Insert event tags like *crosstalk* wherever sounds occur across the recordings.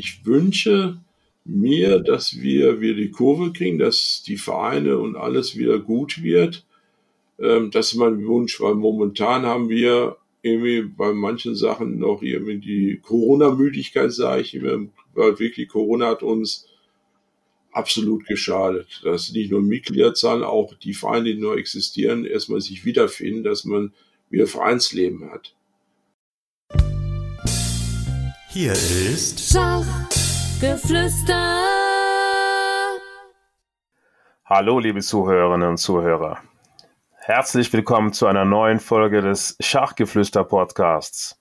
ich wünsche mir, dass wir wieder die Kurve kriegen, dass die Vereine und alles wieder gut wird. Ähm, das ist mein Wunsch, weil momentan haben wir irgendwie bei manchen Sachen noch irgendwie die Corona-Müdigkeit, sage ich immer, weil wirklich Corona hat uns absolut geschadet. Dass nicht nur Mitgliederzahlen, auch die Vereine, die nur existieren, erstmal sich wiederfinden, dass man wieder Vereinsleben hat. Hier ist Schachgeflüster. Hallo, liebe Zuhörerinnen und Zuhörer. Herzlich willkommen zu einer neuen Folge des Schachgeflüster Podcasts.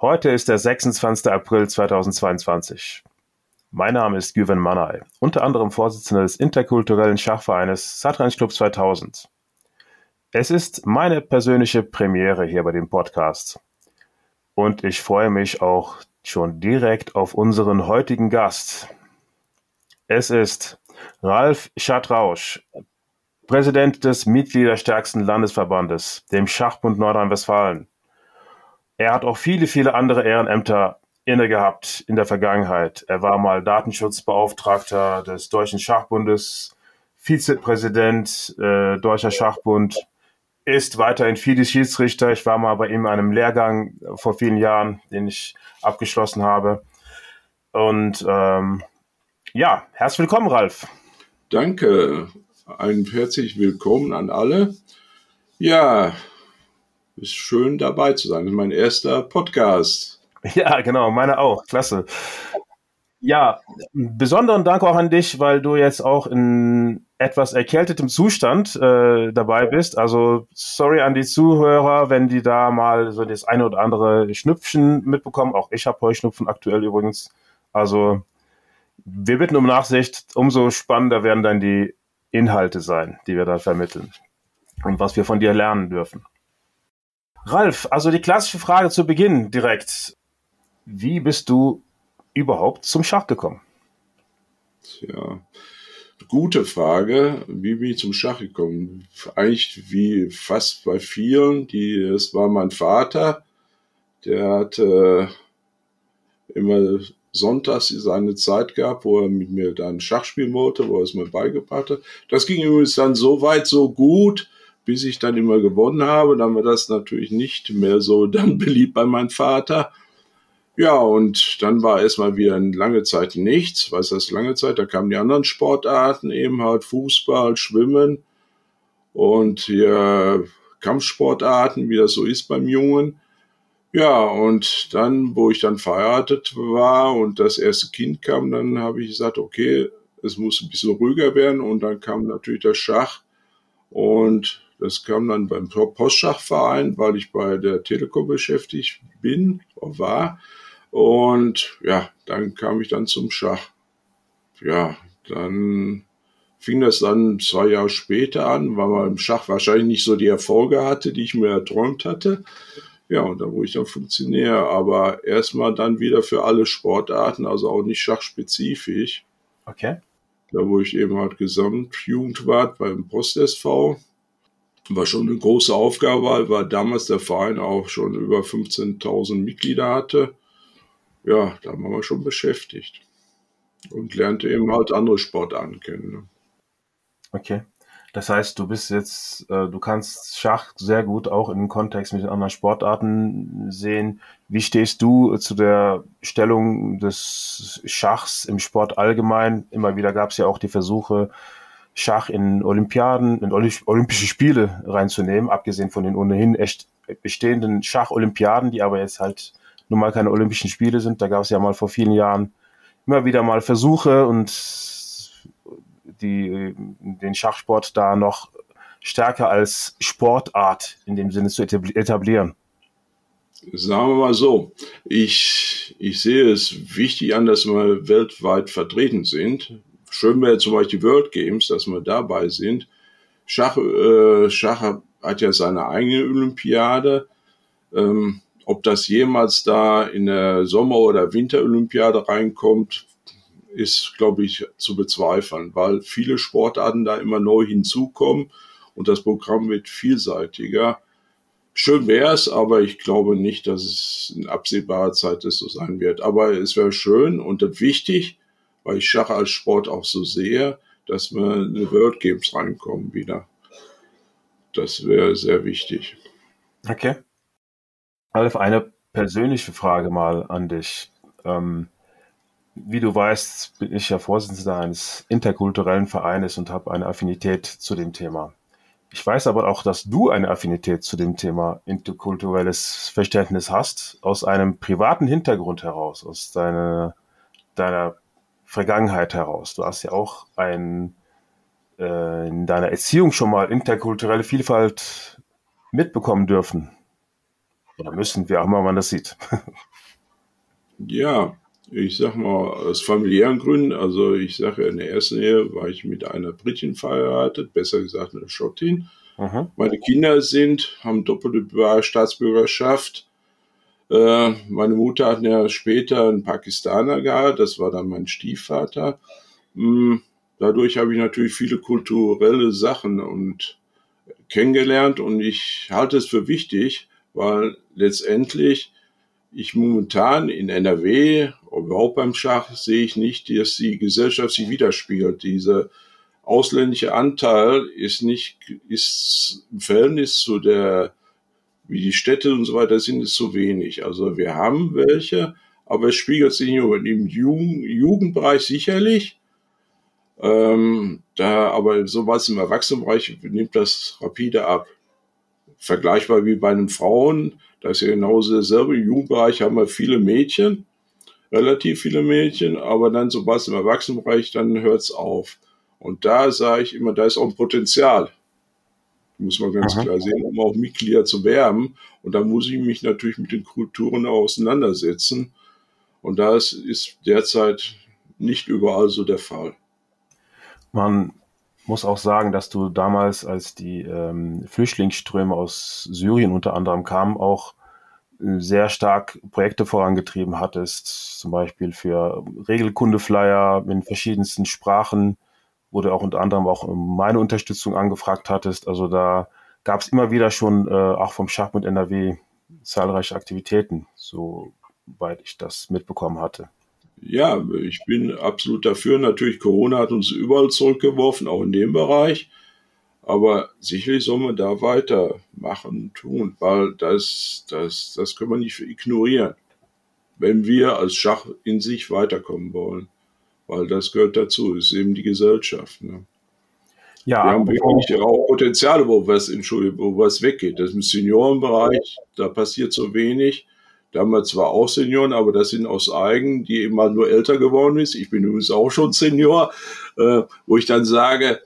Heute ist der 26. April 2022. Mein Name ist Güven Manay, unter anderem Vorsitzender des interkulturellen Schachvereines Satranj Club 2000. Es ist meine persönliche Premiere hier bei dem Podcast. Und ich freue mich auch schon direkt auf unseren heutigen Gast. Es ist Ralf Schatrausch, Präsident des mitgliederstärksten Landesverbandes, dem Schachbund Nordrhein-Westfalen. Er hat auch viele, viele andere Ehrenämter inne gehabt in der Vergangenheit. Er war mal Datenschutzbeauftragter des Deutschen Schachbundes, Vizepräsident äh, Deutscher Schachbund, ist weiterhin FIDE Schiedsrichter. Ich war mal bei ihm in einem Lehrgang vor vielen Jahren, den ich abgeschlossen habe. Und ähm, ja, herzlich willkommen, Ralf. Danke. Ein herzlich willkommen an alle. Ja, ist schön dabei zu sein. Das ist mein erster Podcast. *laughs* Ja, genau, meine auch. Klasse. Ja, besonderen Dank auch an dich, weil du jetzt auch in etwas erkältetem Zustand äh, dabei bist. Also sorry an die Zuhörer, wenn die da mal so das eine oder andere Schnüpfchen mitbekommen. Auch ich habe Heuschnupfen aktuell übrigens. Also wir bitten um Nachsicht. Umso spannender werden dann die Inhalte sein, die wir da vermitteln und was wir von dir lernen dürfen. Ralf, also die klassische Frage zu Beginn direkt. Wie bist du überhaupt zum Schach gekommen? Tja, gute Frage. Wie bin ich zum Schach gekommen? Eigentlich wie fast bei vielen. Die, es war mein Vater, der hatte immer sonntags seine Zeit gehabt, wo er mit mir dann Schach spielen wollte, wo er es mir beigebracht hat. Das ging übrigens dann so weit, so gut, bis ich dann immer gewonnen habe. Dann war das natürlich nicht mehr so dann *laughs* beliebt bei meinem Vater. Ja, und dann war erstmal wieder lange Zeit nichts. Was heißt lange Zeit? Da kamen die anderen Sportarten eben halt Fußball, Schwimmen und hier Kampfsportarten, wie das so ist beim Jungen. Ja, und dann, wo ich dann verheiratet war und das erste Kind kam, dann habe ich gesagt, okay, es muss ein bisschen ruhiger werden. Und dann kam natürlich der Schach. Und das kam dann beim Postschachverein, weil ich bei der Telekom beschäftigt bin, war. Und ja, dann kam ich dann zum Schach. Ja, dann fing das dann zwei Jahre später an, weil man im Schach wahrscheinlich nicht so die Erfolge hatte, die ich mir erträumt hatte. Ja, und da wurde ich dann Funktionär, aber erstmal dann wieder für alle Sportarten, also auch nicht schachspezifisch. Okay. Da wo ich eben halt Gesamtjugendwart beim Post SV. War schon eine große Aufgabe, weil damals der Verein auch schon über 15.000 Mitglieder hatte ja, da waren wir schon beschäftigt und lernte eben halt andere Sportarten kennen. Ne? Okay. Das heißt, du bist jetzt, äh, du kannst Schach sehr gut auch im Kontext mit den anderen Sportarten sehen. Wie stehst du zu der Stellung des Schachs im Sport allgemein? Immer wieder gab es ja auch die Versuche, Schach in Olympiaden, in Olympische Spiele reinzunehmen, abgesehen von den ohnehin echt bestehenden Schach-Olympiaden, die aber jetzt halt nun mal keine Olympischen Spiele sind. Da gab es ja mal vor vielen Jahren immer wieder mal Versuche und die, den Schachsport da noch stärker als Sportart in dem Sinne zu etablieren. Sagen wir mal so, ich, ich sehe es wichtig an, dass wir weltweit vertreten sind. Schön wäre zum Beispiel die World Games, dass wir dabei sind. Schach, äh, Schach hat ja seine eigene Olympiade. Ähm, ob das jemals da in der Sommer- oder Winterolympiade reinkommt, ist, glaube ich, zu bezweifeln, weil viele Sportarten da immer neu hinzukommen und das Programm wird vielseitiger. Schön wäre es, aber ich glaube nicht, dass es in absehbarer Zeit das so sein wird. Aber es wäre schön und wichtig, weil ich Schach als Sport auch so sehe, dass wir in die World Games reinkommen wieder. Das wäre sehr wichtig. Okay. Alf, eine persönliche Frage mal an dich. Ähm, wie du weißt, bin ich ja Vorsitzender eines interkulturellen Vereines und habe eine Affinität zu dem Thema. Ich weiß aber auch, dass du eine Affinität zu dem Thema interkulturelles Verständnis hast, aus einem privaten Hintergrund heraus, aus deiner, deiner Vergangenheit heraus. Du hast ja auch ein, äh, in deiner Erziehung schon mal interkulturelle Vielfalt mitbekommen dürfen. Oder müssen, wie auch immer man das sieht. ja, ich sag mal, aus familiären Gründen, also ich sage, in der ersten Ehe war ich mit einer Britin verheiratet, besser gesagt mit einer Schottin. Aha. Meine Kinder sind, haben doppelte Staatsbürgerschaft. Äh, meine Mutter hat ja später einen Pakistaner gehabt, das war dann mein Stiefvater. Hm, dadurch habe ich natürlich viele kulturelle Sachen und kennengelernt und ich halte es für wichtig, weil letztendlich ich momentan in NRW, überhaupt beim Schach, sehe ich nicht, dass die Gesellschaft sich widerspiegelt. Dieser ausländische Anteil ist nicht, ist im Verhältnis zu der, wie die Städte und so weiter sind, ist zu wenig. Also wir haben welche, aber es spiegelt sich nicht nur im Jugend, Jugendbereich sicherlich. Ähm, da, aber sowas im Erwachsenenbereich nimmt das rapide ab. Vergleichbar wie bei den Frauen, das ist ja genauso dasselbe. Im Jugendbereich haben wir viele Mädchen, relativ viele Mädchen, aber dann sobald im Erwachsenenbereich, dann hört es auf. Und da sage ich immer, da ist auch ein Potenzial. Muss man ganz Aha. klar sehen, um auch Mitglieder zu werben. Und da muss ich mich natürlich mit den Kulturen auseinandersetzen. Und das ist derzeit nicht überall so der Fall. Man muss auch sagen, dass du damals, als die ähm, Flüchtlingsströme aus Syrien unter anderem kamen, auch äh, sehr stark Projekte vorangetrieben hattest, zum Beispiel für Regelkundeflyer in verschiedensten Sprachen, wo du auch unter anderem auch meine Unterstützung angefragt hattest. Also da gab es immer wieder schon, äh, auch vom Schach mit NRW, zahlreiche Aktivitäten, soweit ich das mitbekommen hatte ja, ich bin absolut dafür. Natürlich, Corona hat uns überall zurückgeworfen, auch in dem Bereich. Aber sicherlich soll man da weitermachen, tun, weil das, das, das können wir nicht ignorieren, wenn wir als Schach in sich weiterkommen wollen. Weil das gehört dazu, ist eben die Gesellschaft. Ne? Ja, wir haben wirklich auch Potenziale, wo was, Entschuldigung, wo was weggeht. Das ist im Seniorenbereich, da passiert so wenig. Da haben wir zwar auch Senioren, aber das sind aus Eigen, die eben mal nur älter geworden ist. Ich bin übrigens auch schon Senior, äh, wo ich dann sage,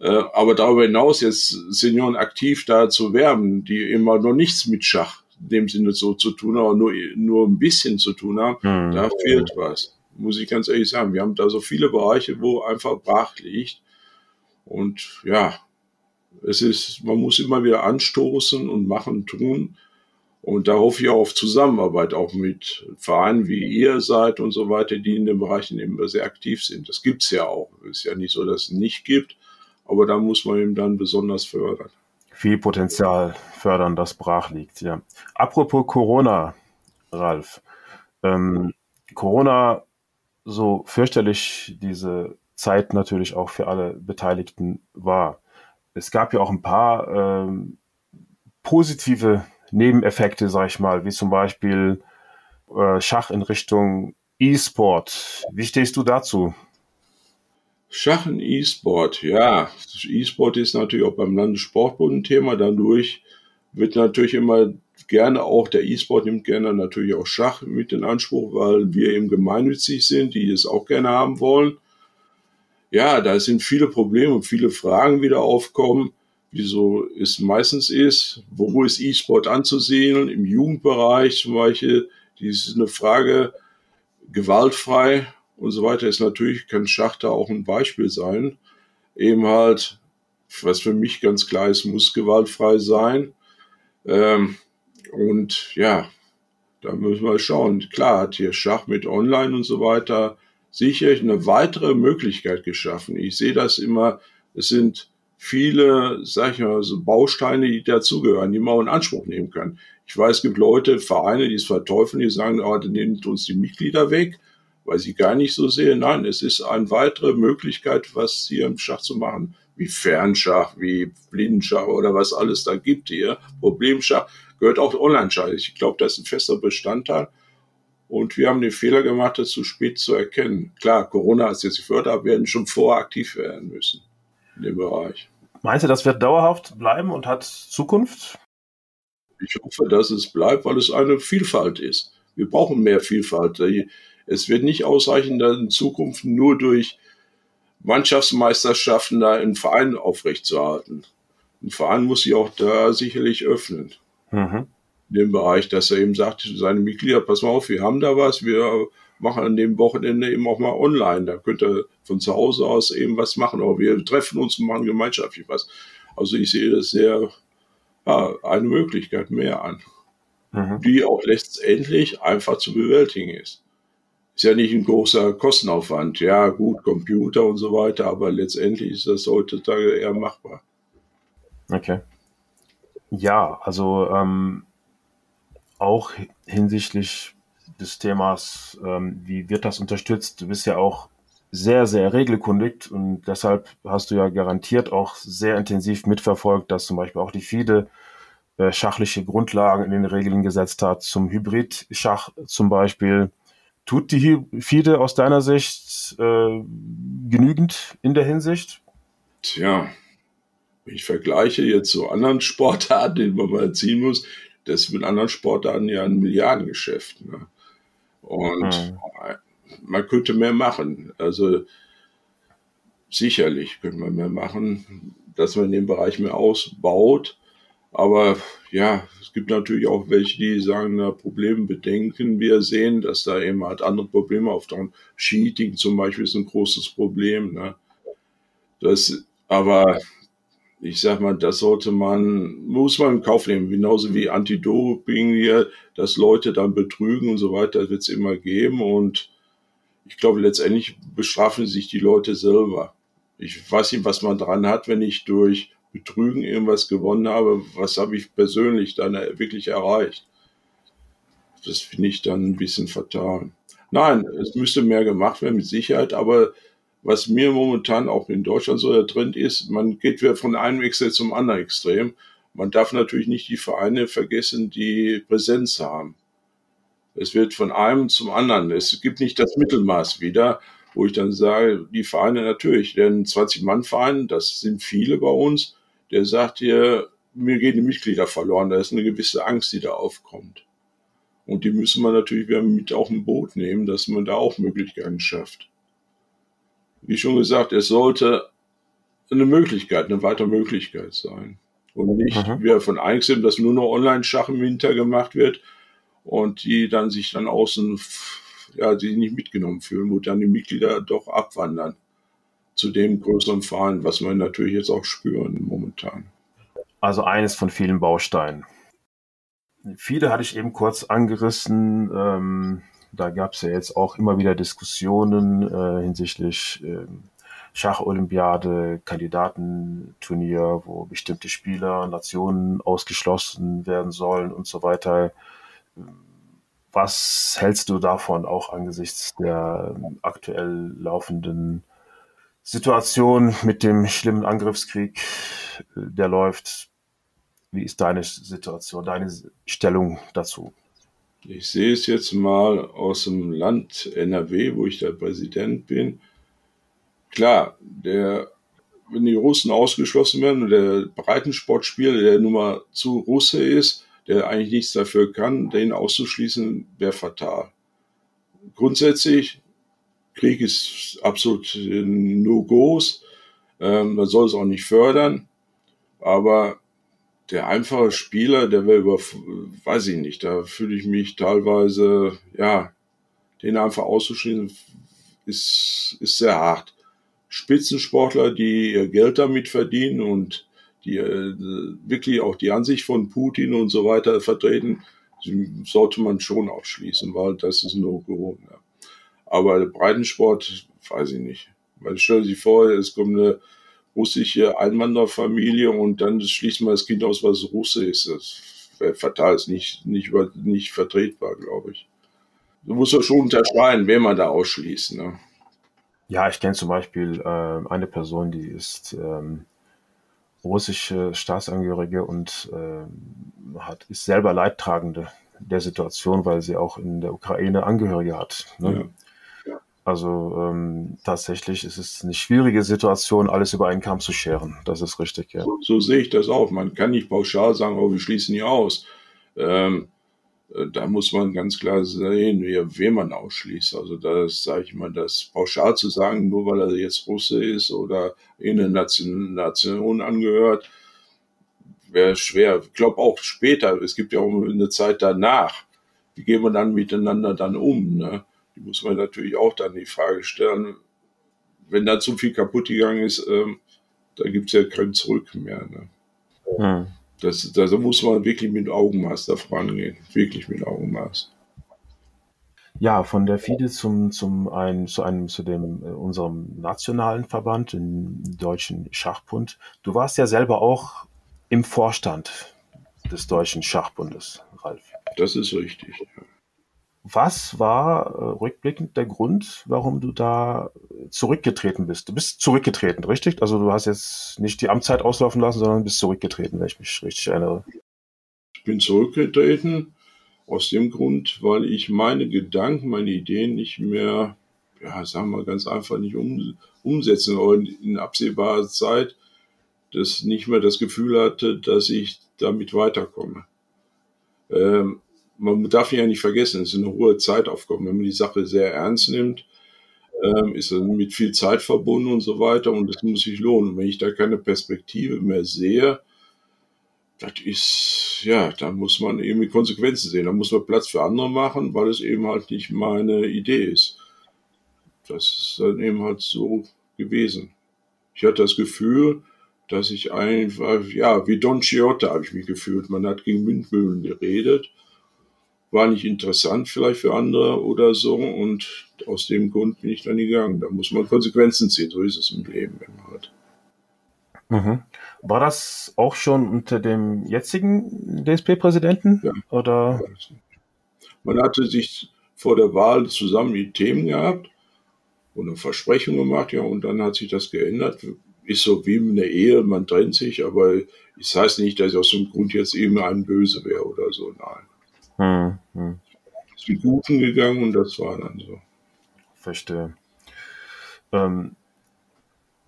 äh, aber darüber hinaus jetzt Senioren aktiv da zu werben, die immer noch nichts mit Schach in dem Sinne so zu tun haben, nur, nur ein bisschen zu tun haben, mhm. da fehlt was. Muss ich ganz ehrlich sagen. Wir haben da so viele Bereiche, wo einfach brach liegt. Und ja, es ist, man muss immer wieder anstoßen und machen, tun. Und da hoffe ich auch auf Zusammenarbeit, auch mit Vereinen wie ihr seid und so weiter, die in den Bereichen eben sehr aktiv sind. Das gibt's ja auch. Es ist ja nicht so, dass es nicht gibt, aber da muss man eben dann besonders fördern. Viel Potenzial fördern, das brach liegt, ja. Apropos Corona, Ralf. Ähm, Corona, so fürchterlich diese Zeit natürlich auch für alle Beteiligten war. Es gab ja auch ein paar ähm, positive Nebeneffekte, sag ich mal, wie zum Beispiel äh, Schach in Richtung E-Sport. Wie stehst du dazu? Schach in E-Sport, ja. E-Sport ist natürlich auch beim Landessportbund ein Thema. Dadurch wird natürlich immer gerne auch, der E-Sport nimmt gerne natürlich auch Schach mit in Anspruch, weil wir eben gemeinnützig sind, die es auch gerne haben wollen. Ja, da sind viele Probleme und viele Fragen wieder aufkommen wie so es meistens ist. Wo ist E-Sport anzusehen? Im Jugendbereich zum Beispiel, die ist eine Frage, gewaltfrei und so weiter ist natürlich, kann Schach da auch ein Beispiel sein. Eben halt, was für mich ganz klar ist, muss gewaltfrei sein. Ähm, und ja, da müssen wir schauen. Klar hat hier Schach mit Online und so weiter sicherlich eine weitere Möglichkeit geschaffen. Ich sehe das immer, es sind viele, sag ich mal, so Bausteine, die dazugehören, die man auch in Anspruch nehmen kann. Ich weiß, es gibt Leute, Vereine, die es verteufeln, die sagen, oh, dann nehmt uns die Mitglieder weg, weil sie gar nicht so sehen. Nein, es ist eine weitere Möglichkeit, was hier im Schach zu machen, wie Fernschach, wie Blindenschach oder was alles da gibt hier. Problemschach gehört auch Online-Schach. Ich glaube, das ist ein fester Bestandteil. Und wir haben den Fehler gemacht, das zu spät zu erkennen. Klar, Corona hat es jetzt aber wir hätten schon vorher aktiv werden müssen in dem Bereich. Meinst du, das wird dauerhaft bleiben und hat Zukunft? Ich hoffe, dass es bleibt, weil es eine Vielfalt ist. Wir brauchen mehr Vielfalt. Es wird nicht ausreichen, dann in Zukunft nur durch Mannschaftsmeisterschaften da einen Verein aufrechtzuerhalten. Ein Verein muss sich auch da sicherlich öffnen. Mhm. In dem Bereich, dass er eben sagt, seine Mitglieder, pass mal auf, wir haben da was, wir machen an dem Wochenende eben auch mal online. Da könnt ihr von zu Hause aus eben was machen. Aber wir treffen uns und machen gemeinschaftlich was. Also ich sehe das sehr, ja, eine Möglichkeit mehr an, mhm. die auch letztendlich einfach zu bewältigen ist. Ist ja nicht ein großer Kostenaufwand. Ja, gut, Computer und so weiter, aber letztendlich ist das heutzutage eher machbar. Okay. Ja, also ähm, auch hinsichtlich des Themas, ähm, wie wird das unterstützt? Du bist ja auch sehr, sehr regelkundig und deshalb hast du ja garantiert auch sehr intensiv mitverfolgt, dass zum Beispiel auch die FIDE äh, schachliche Grundlagen in den Regeln gesetzt hat, zum Hybrid-Schach zum Beispiel. Tut die FIDE aus deiner Sicht äh, genügend in der Hinsicht? Tja, ich vergleiche jetzt zu anderen Sportarten, die man mal erziehen muss, das ist mit anderen Sportarten ja ein Milliardengeschäft. Ne? Und mhm. man könnte mehr machen. Also sicherlich könnte man mehr machen, dass man dem Bereich mehr ausbaut. Aber ja, es gibt natürlich auch welche, die sagen, na, Probleme bedenken wir sehen, dass da eben halt andere Probleme auftauchen. Cheating zum Beispiel ist ein großes Problem. Ne? Das, aber ich sag mal, das sollte man, muss man in Kauf nehmen, genauso wie Anti-Doping hier, dass Leute dann betrügen und so weiter, wird es immer geben und ich glaube, letztendlich bestrafen sich die Leute selber. Ich weiß nicht, was man dran hat, wenn ich durch Betrügen irgendwas gewonnen habe, was habe ich persönlich dann wirklich erreicht. Das finde ich dann ein bisschen fatal. Nein, es müsste mehr gemacht werden, mit Sicherheit, aber was mir momentan auch in Deutschland so der Trend ist, man geht wieder von einem Extrem zum anderen Extrem. Man darf natürlich nicht die Vereine vergessen, die Präsenz haben. Es wird von einem zum anderen. Es gibt nicht das Mittelmaß wieder, wo ich dann sage, die Vereine natürlich, denn 20-Mann-Verein, das sind viele bei uns, der sagt hier, mir gehen die Mitglieder verloren. Da ist eine gewisse Angst, die da aufkommt. Und die müssen wir natürlich wieder mit auf ein Boot nehmen, dass man da auch Möglichkeiten schafft wie schon gesagt, es sollte eine Möglichkeit, eine weitere Möglichkeit sein. Und nicht mhm. wir von Einzelnen, dass nur noch Online-Schach im Winter gemacht wird und die dann sich dann außen, ja, die nicht mitgenommen fühlen, wo dann die Mitglieder doch abwandern zu dem größeren Verein, was wir natürlich jetzt auch spüren momentan. Also eines von vielen Bausteinen. Viele hatte ich eben kurz angerissen. Ähm, da gab es ja jetzt auch immer wieder Diskussionen äh, hinsichtlich äh, Schacholympiade, Kandidatenturnier, wo bestimmte Spieler, Nationen ausgeschlossen werden sollen und so weiter. Was hältst du davon, auch angesichts der aktuell laufenden Situation mit dem schlimmen Angriffskrieg, äh, der läuft? Wie ist deine Situation, deine Stellung dazu? Ich sehe es jetzt mal aus dem Land NRW, wo ich der Präsident bin. Klar, der, wenn die Russen ausgeschlossen werden und der Breitensportspieler, der nun mal zu Russe ist, der eigentlich nichts dafür kann, den auszuschließen, wäre fatal. Grundsätzlich, Krieg ist absolut No-Gos. Ähm, man soll es auch nicht fördern. Aber der einfache Spieler, der wäre über, weiß ich nicht, da fühle ich mich teilweise, ja, den einfach auszuschließen, ist, ist sehr hart. Spitzensportler, die ihr Geld damit verdienen und die äh, wirklich auch die Ansicht von Putin und so weiter vertreten, sollte man schon ausschließen, weil das ist nur go Ja. Aber Breitensport, weiß ich nicht. Man stellt sich vor, es kommt eine russische Einwanderfamilie und dann schließt man das Kind aus, was Russe ist. Das wäre fatal, ist nicht, nicht, nicht vertretbar, glaube ich. Du musst ja schon unterscheiden, wen man da ausschließt. Ne? Ja, ich kenne zum Beispiel äh, eine Person, die ist ähm, russische Staatsangehörige und äh, hat, ist selber Leidtragende der Situation, weil sie auch in der Ukraine Angehörige hat. Ne? Ja. Also ähm, tatsächlich ist es eine schwierige Situation, alles über einen Kamm zu scheren. Das ist richtig, ja. So, so sehe ich das auch. Man kann nicht pauschal sagen, oh, wir schließen die aus. Ähm, äh, da muss man ganz klar sehen, wen man ausschließt. Also das sage ich mal, das pauschal zu sagen, nur weil er jetzt Russe ist oder in eine Nation, Nation angehört, wäre schwer. Ich glaube auch später, es gibt ja auch eine Zeit danach. Wie gehen wir dann miteinander dann um? Ne? Die muss man natürlich auch dann die Frage stellen, wenn da zu viel kaputt gegangen ist, ähm, da gibt es ja kein Zurück mehr. Ne? Hm. Das, da muss man wirklich mit Augenmaß da vorangehen. Wirklich mit Augenmaß. Ja, von der FIDE zum, zum ein, zu einem, zu dem, äh, unserem nationalen Verband, dem Deutschen Schachbund. Du warst ja selber auch im Vorstand des Deutschen Schachbundes, Ralf. Das ist richtig. Ja. Was war äh, rückblickend der Grund, warum du da zurückgetreten bist? Du bist zurückgetreten, richtig? Also du hast jetzt nicht die Amtszeit auslaufen lassen, sondern bist zurückgetreten, wenn ich mich richtig erinnere. Ich bin zurückgetreten aus dem Grund, weil ich meine Gedanken, meine Ideen nicht mehr, ja, sagen wir ganz einfach nicht um, umsetzen oder in absehbarer Zeit das nicht mehr das Gefühl hatte, dass ich damit weiterkomme. Ähm, man darf ja nicht vergessen, es ist eine hohe Zeitaufgabe. Wenn man die Sache sehr ernst nimmt, ähm, ist es mit viel Zeit verbunden und so weiter und das muss sich lohnen. Wenn ich da keine Perspektive mehr sehe, das ist, ja, da muss man eben die Konsequenzen sehen. Da muss man Platz für andere machen, weil es eben halt nicht meine Idee ist. Das ist dann eben halt so gewesen. Ich hatte das Gefühl, dass ich einfach, ja, wie Don Quixote habe ich mich gefühlt. Man hat gegen Windmühlen geredet war nicht interessant vielleicht für andere oder so und aus dem Grund bin ich dann gegangen. Da muss man Konsequenzen ziehen, so ist es im Leben halt. Mhm. War das auch schon unter dem jetzigen DSP-Präsidenten? Ja. Oder? Man hatte sich vor der Wahl zusammen die Themen gehabt und eine Versprechung gemacht, ja, und dann hat sich das geändert. Ist so wie in der Ehe, man trennt sich, aber es heißt nicht, dass ich aus dem Grund jetzt eben ein Böse wäre oder so, nein. Hm, hm. Ist mit Guten gegangen und das war dann so. Verstehe. Ähm,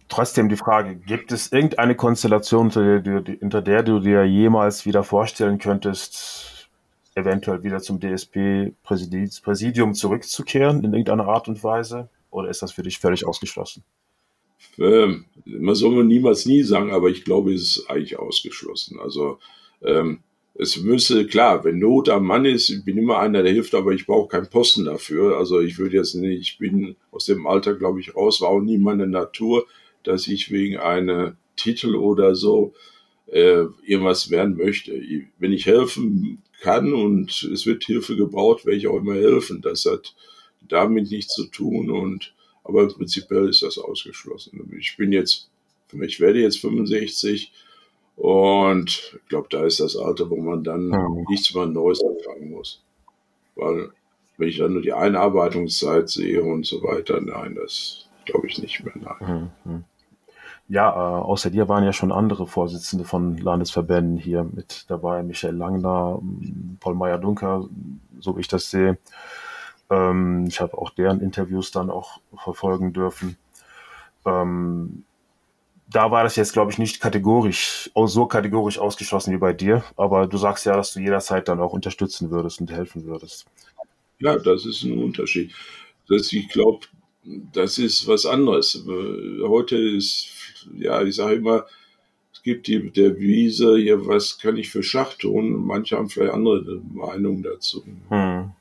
trotzdem die Frage, gibt es irgendeine Konstellation, unter der, du, unter der du dir jemals wieder vorstellen könntest, eventuell wieder zum DSP-Präsidium zurückzukehren in irgendeiner Art und Weise? Oder ist das für dich völlig ausgeschlossen? Ähm, man soll niemals nie sagen, aber ich glaube, es ist eigentlich ausgeschlossen. Also ähm, es müsse, klar, wenn Not am Mann ist, ich bin immer einer, der hilft, aber ich brauche keinen Posten dafür. Also ich würde jetzt nicht, ich bin aus dem Alter, glaube ich, raus, war auch nie meine Natur, dass ich wegen einer Titel oder so äh, irgendwas werden möchte. Wenn ich helfen kann und es wird Hilfe gebraucht, werde ich auch immer helfen. Das hat damit nichts zu tun und aber prinzipiell ist das ausgeschlossen. Ich bin jetzt, ich werde jetzt 65, und ich glaube, da ist das Alter, wo man dann mhm. nichts mehr Neues anfangen muss. Weil, wenn ich dann nur die Einarbeitungszeit sehe und so weiter, nein, das glaube ich nicht mehr. Nein. Mhm. Ja, äh, außer dir waren ja schon andere Vorsitzende von Landesverbänden hier mit dabei, Michael Langner, Paul Meyer-Dunker, so wie ich das sehe. Ähm, ich habe auch deren Interviews dann auch verfolgen dürfen. Ähm, da war das jetzt, glaube ich, nicht kategorisch, so kategorisch ausgeschlossen wie bei dir. Aber du sagst ja, dass du jederzeit dann auch unterstützen würdest und helfen würdest. Ja, das ist ein Unterschied. Das, ich glaube, das ist was anderes. Heute ist, ja, ich sage immer, es gibt die Devise, ja, was kann ich für Schach tun? Manche haben vielleicht andere Meinungen dazu. Hm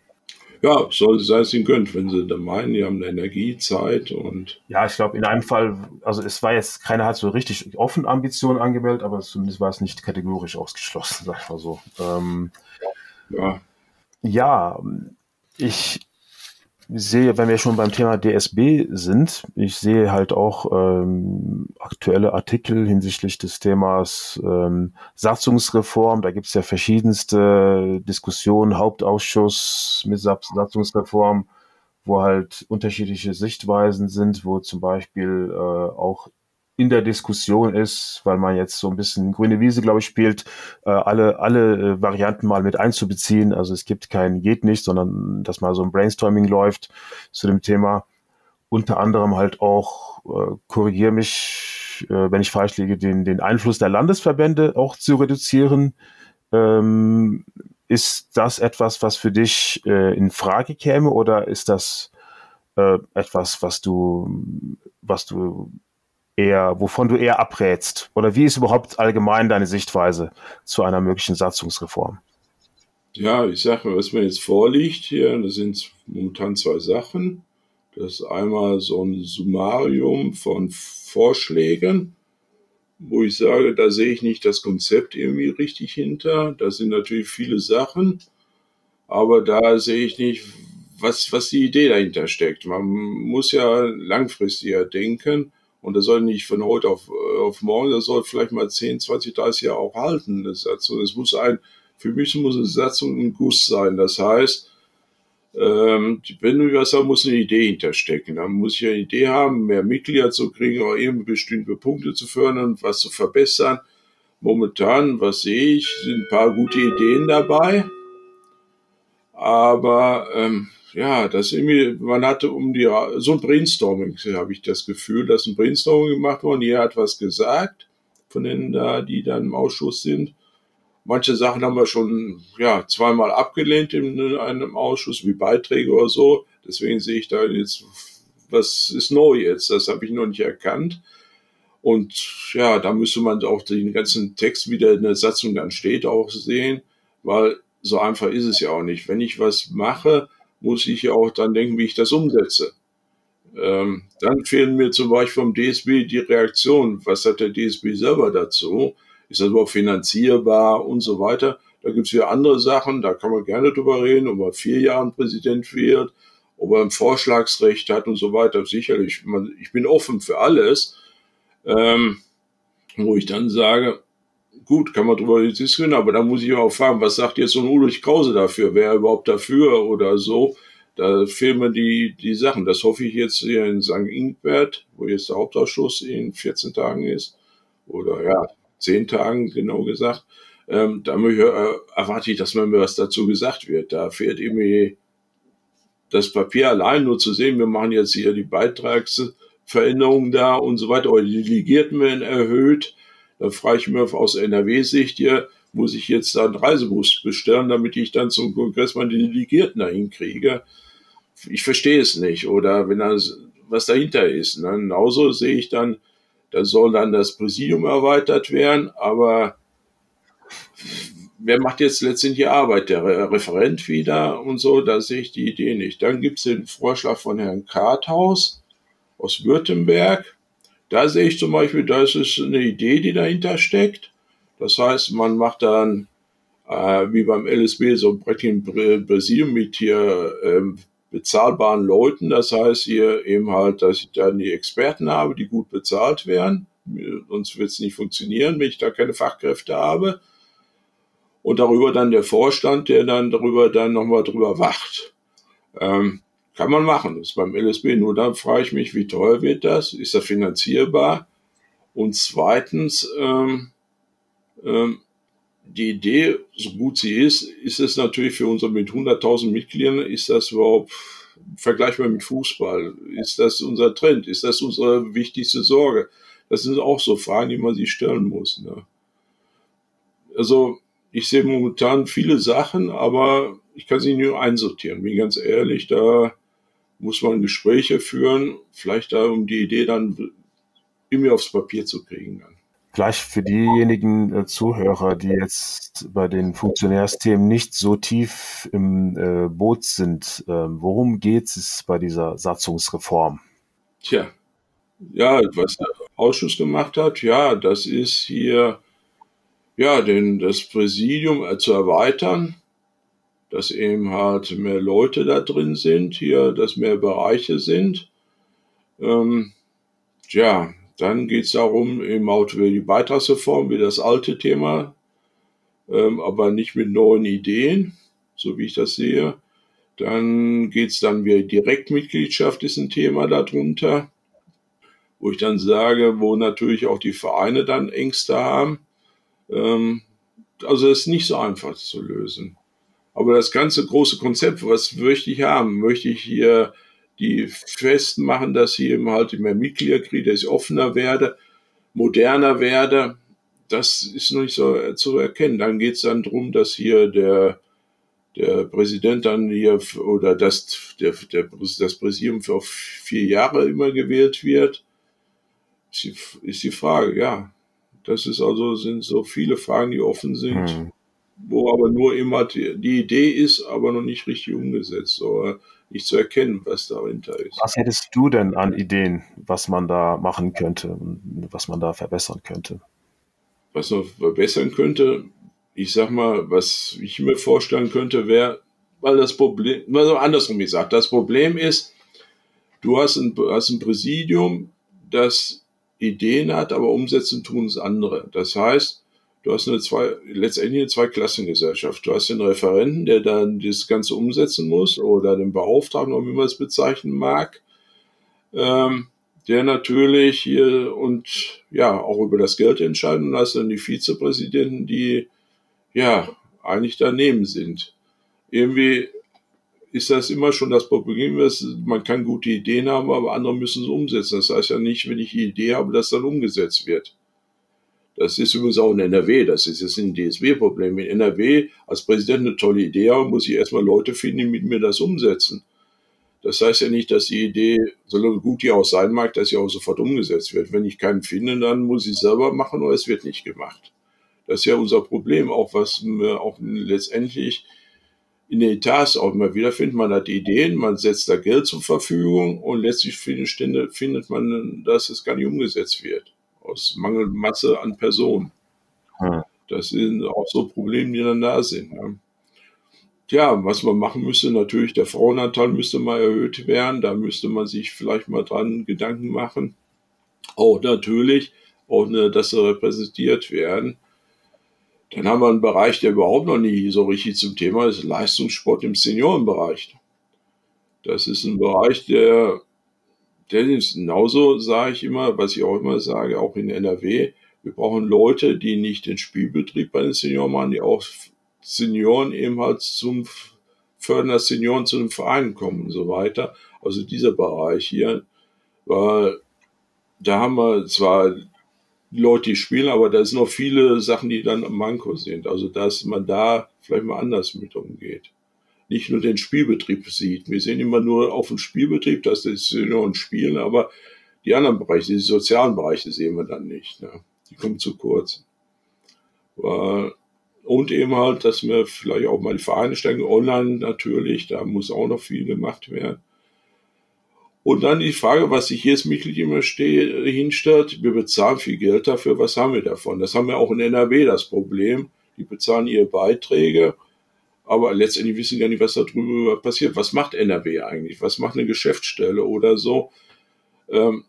ja, soll sei es ihnen gönnt, wenn sie da meinen, die haben Energie, Zeit und. Ja, ich glaube, in einem Fall, also es war jetzt, keiner hat so richtig offen Ambitionen angemeldet, aber zumindest war es nicht kategorisch ausgeschlossen, *laughs* sag ich mal so. Ähm, ja. Ja, ich sehe, wenn wir schon beim Thema DSB sind, ich sehe halt auch ähm, aktuelle Artikel hinsichtlich des Themas ähm, Satzungsreform. Da gibt es ja verschiedenste Diskussionen, Hauptausschuss mit Satzungsreform, wo halt unterschiedliche Sichtweisen sind, wo zum Beispiel äh, auch in der Diskussion ist, weil man jetzt so ein bisschen grüne Wiese, glaube ich, spielt, äh, alle, alle äh, Varianten mal mit einzubeziehen. Also es gibt kein geht nicht, sondern dass mal so ein Brainstorming läuft zu dem Thema. Unter anderem halt auch, äh, korrigiere mich, äh, wenn ich falsch liege, den, den Einfluss der Landesverbände auch zu reduzieren. Ähm, ist das etwas, was für dich äh, in Frage käme oder ist das äh, etwas, was du, was du eher, wovon du eher abrätst? Oder wie ist überhaupt allgemein deine Sichtweise zu einer möglichen Satzungsreform? Ja, ich sage mal, was mir jetzt vorliegt hier, das sind momentan zwei Sachen. Das ist einmal so ein Summarium von Vorschlägen, wo ich sage, da sehe ich nicht das Konzept irgendwie richtig hinter. Da sind natürlich viele Sachen, aber da sehe ich nicht, was, was die Idee dahinter steckt. Man muss ja langfristiger denken und das soll nicht von heute auf, äh, auf morgen, das soll vielleicht mal 10, 20, 30 Jahre auch halten, das Satzung. Es muss ein, für mich muss eine Satzung ein Guss sein. Das heißt, ähm, wenn du was hast, muss eine Idee hinterstecken. Dann muss ich eine Idee haben, mehr Mitglieder zu kriegen oder eben bestimmte Punkte zu fördern, was zu verbessern. Momentan, was sehe ich, sind ein paar gute Ideen dabei. Aber ähm, ja, das irgendwie, man hatte um die, so ein Brainstorming, habe ich das Gefühl, dass ein Brainstorming gemacht worden, jeder hat was gesagt, von denen da, die dann im Ausschuss sind. Manche Sachen haben wir schon, ja, zweimal abgelehnt in einem Ausschuss, wie Beiträge oder so. Deswegen sehe ich da jetzt, was ist neu jetzt? Das habe ich noch nicht erkannt. Und ja, da müsste man auch den ganzen Text, wie der in der Satzung dann steht, auch sehen, weil so einfach ist es ja auch nicht. Wenn ich was mache, muss ich ja auch dann denken, wie ich das umsetze. Ähm, dann fehlen mir zum Beispiel vom DSB die Reaktion. Was hat der DSB selber dazu? Ist das überhaupt finanzierbar und so weiter? Da gibt es ja andere Sachen, da kann man gerne drüber reden, ob man vier Jahren Präsident wird, ob er ein Vorschlagsrecht hat und so weiter. Sicherlich, man, ich bin offen für alles, ähm, wo ich dann sage, gut, kann man drüber diskutieren, aber da muss ich auch fragen, was sagt jetzt so ein Ulrich Krause dafür? Wer überhaupt dafür oder so? Da fehlen mir die, die Sachen. Das hoffe ich jetzt hier in St. Ingbert, wo jetzt der Hauptausschuss in 14 Tagen ist. Oder ja, 10 Tagen genau gesagt. Ähm, da äh, erwarte ich, dass mir was dazu gesagt wird. Da fehlt irgendwie das Papier allein nur zu sehen. Wir machen jetzt hier die Beitragsveränderungen da und so weiter. Oder die Delegierten werden erhöht da frage ich mir aus NRW-Sicht hier, muss ich jetzt da einen Reisebus bestellen, damit ich dann zum Kongress meine Delegierten dahin kriege? Ich verstehe es nicht. Oder wenn das, was dahinter ist. Ne? Genauso sehe ich dann, da soll dann das Präsidium erweitert werden, aber wer macht jetzt letztendlich die Arbeit? Der Referent wieder und so, da sehe ich die Idee nicht. Dann gibt es den Vorschlag von Herrn Karthaus aus Württemberg. Da sehe ich zum Beispiel, das ist eine Idee, die dahinter steckt. Das heißt, man macht dann äh, wie beim LSB so ein Präsidium mit hier ähm, bezahlbaren Leuten. Das heißt hier eben halt, dass ich dann die Experten habe, die gut bezahlt werden. Sonst wird es nicht funktionieren, wenn ich da keine Fachkräfte habe. Und darüber dann der Vorstand, der dann darüber dann nochmal drüber wacht. Ähm, kann man machen, das ist beim LSB. Nur dann frage ich mich, wie teuer wird das? Ist das finanzierbar? Und zweitens, ähm, ähm, die Idee, so gut sie ist, ist es natürlich für unsere mit 100.000 Mitgliedern, ist das überhaupt vergleichbar mit Fußball? Ist das unser Trend? Ist das unsere wichtigste Sorge? Das sind auch so Fragen, die man sich stellen muss. Ne? Also ich sehe momentan viele Sachen, aber ich kann sie nur einsortieren. Bin ganz ehrlich, da muss man Gespräche führen, vielleicht da, um die Idee dann irgendwie aufs Papier zu kriegen. Dann. Vielleicht für diejenigen äh, Zuhörer, die jetzt bei den Funktionärsthemen nicht so tief im äh, Boot sind, äh, worum geht es bei dieser Satzungsreform? Tja, ja, was der Ausschuss gemacht hat, ja, das ist hier, ja, den, das Präsidium äh, zu erweitern dass eben halt mehr Leute da drin sind, hier, dass mehr Bereiche sind. Ähm, ja, dann geht es darum, eben auch über die Beitragsreform, wie das alte Thema, ähm, aber nicht mit neuen Ideen, so wie ich das sehe. Dann geht es dann wieder Direktmitgliedschaft ist ein Thema darunter, wo ich dann sage, wo natürlich auch die Vereine dann Ängste haben. Ähm, also es ist nicht so einfach zu lösen. Aber das ganze große Konzept, was möchte ich haben? Möchte ich hier die festmachen, dass ich eben halt mehr Mitglieder kriege, dass ich offener werde, moderner werde? Das ist noch nicht so zu erkennen. Dann geht es dann darum, dass hier der, der Präsident dann hier oder das, der, der, das Präsidium für vier Jahre immer gewählt wird. Ist die, ist die Frage, ja. Das ist also, sind so viele Fragen, die offen sind. Hm wo aber nur immer die, Idee ist, aber noch nicht richtig umgesetzt oder nicht zu erkennen, was dahinter ist. Was hättest du denn an Ideen, was man da machen könnte und was man da verbessern könnte? Was man verbessern könnte, ich sag mal, was ich mir vorstellen könnte, wäre, weil das Problem, also andersrum gesagt, das Problem ist, du hast ein, hast ein Präsidium, das Ideen hat, aber umsetzen tun es andere. Das heißt, Du hast eine zwei, letztendlich eine Zweiklassengesellschaft. Du hast den Referenten, der dann das Ganze umsetzen muss, oder den Beauftragten, wie man es bezeichnen mag, ähm, der natürlich hier und ja auch über das Geld entscheiden. Und hast dann die Vizepräsidenten, die ja eigentlich daneben sind. Irgendwie ist das immer schon das Problem, dass man kann gute Ideen haben, aber andere müssen es umsetzen. Das heißt ja nicht, wenn ich eine Idee habe, dass dann umgesetzt wird. Das ist übrigens auch in NRW, das ist jetzt ein DSB-Problem. In NRW als Präsident eine tolle Idee haben, muss ich erstmal Leute finden, die mit mir das umsetzen. Das heißt ja nicht, dass die Idee, so gut die auch sein mag, dass sie auch sofort umgesetzt wird. Wenn ich keinen finde, dann muss ich selber machen oder es wird nicht gemacht. Das ist ja unser Problem, auch was auch letztendlich in den Etats auch immer wieder findet. Man hat Ideen, man setzt da Geld zur Verfügung und letztlich findet man, dass es gar nicht umgesetzt wird aus Mangelmasse an Personen. Hm. Das sind auch so Probleme, die dann da sind. Ne? Tja, was man machen müsste, natürlich der Frauenanteil müsste mal erhöht werden. Da müsste man sich vielleicht mal dran Gedanken machen. Auch natürlich, auch eine, dass sie repräsentiert werden. Dann haben wir einen Bereich, der überhaupt noch nie so richtig zum Thema ist, Leistungssport im Seniorenbereich. Das ist ein Bereich, der genauso, sage ich immer, was ich auch immer sage, auch in NRW, wir brauchen Leute, die nicht den Spielbetrieb bei den Senioren machen, die auch Senioren eben halt zum Fördern der Senioren zu den Vereinen kommen und so weiter. Also dieser Bereich hier, weil da haben wir zwar Leute, die spielen, aber da sind noch viele Sachen, die dann am Manko sind. Also dass man da vielleicht mal anders mit umgeht nicht nur den Spielbetrieb sieht. Wir sehen immer nur auf den Spielbetrieb, dass die Senioren spielen, aber die anderen Bereiche, die sozialen Bereiche sehen wir dann nicht. Ne? Die kommen zu kurz. Und eben halt, dass wir vielleicht auch mal die Vereine stärken, online natürlich, da muss auch noch viel gemacht werden. Und dann die Frage, was sich jedes Mitglied immer stehe, hinstellt, wir bezahlen viel Geld dafür, was haben wir davon? Das haben wir auch in NRW das Problem. Die bezahlen ihre Beiträge aber letztendlich wissen gar nicht, was da drüber passiert. Was macht NRW eigentlich? Was macht eine Geschäftsstelle oder so? Ähm,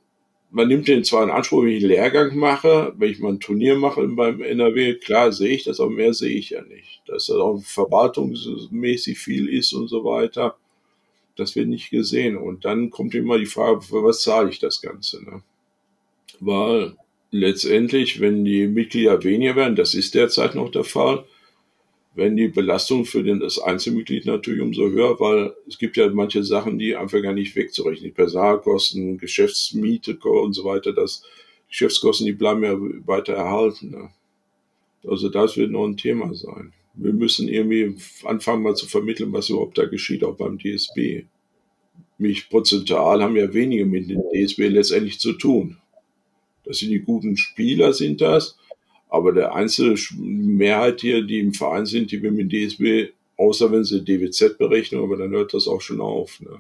man nimmt den zwar in Anspruch, wenn ich einen Lehrgang mache, wenn ich mal ein Turnier mache beim NRW, klar sehe ich das, aber mehr sehe ich ja nicht. Dass das auch verwaltungsmäßig viel ist und so weiter, das wird nicht gesehen. Und dann kommt immer die Frage, für was zahle ich das Ganze? Ne? Weil letztendlich, wenn die Mitglieder weniger werden, das ist derzeit noch der Fall, wenn die Belastung für den, das Einzelmitglied natürlich umso höher, weil es gibt ja manche Sachen, die einfach gar nicht wegzurechnen. Personalkosten, Geschäftsmiete und so weiter, das Geschäftskosten, die bleiben ja weiter erhalten. Ne? Also das wird noch ein Thema sein. Wir müssen irgendwie anfangen mal zu vermitteln, was überhaupt da geschieht, auch beim DSB. Mich prozentual haben ja wenige mit dem DSB letztendlich zu tun. Das sind die guten Spieler, sind das. Aber der einzelne Mehrheit hier, die im Verein sind, die will mit DSB, außer wenn sie DWZ berechnen, aber dann hört das auch schon auf. Ne?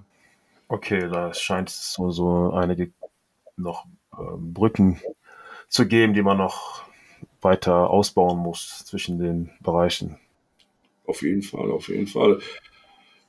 Okay, da scheint es so, so einige noch äh, Brücken zu geben, die man noch weiter ausbauen muss zwischen den Bereichen. Auf jeden Fall, auf jeden Fall.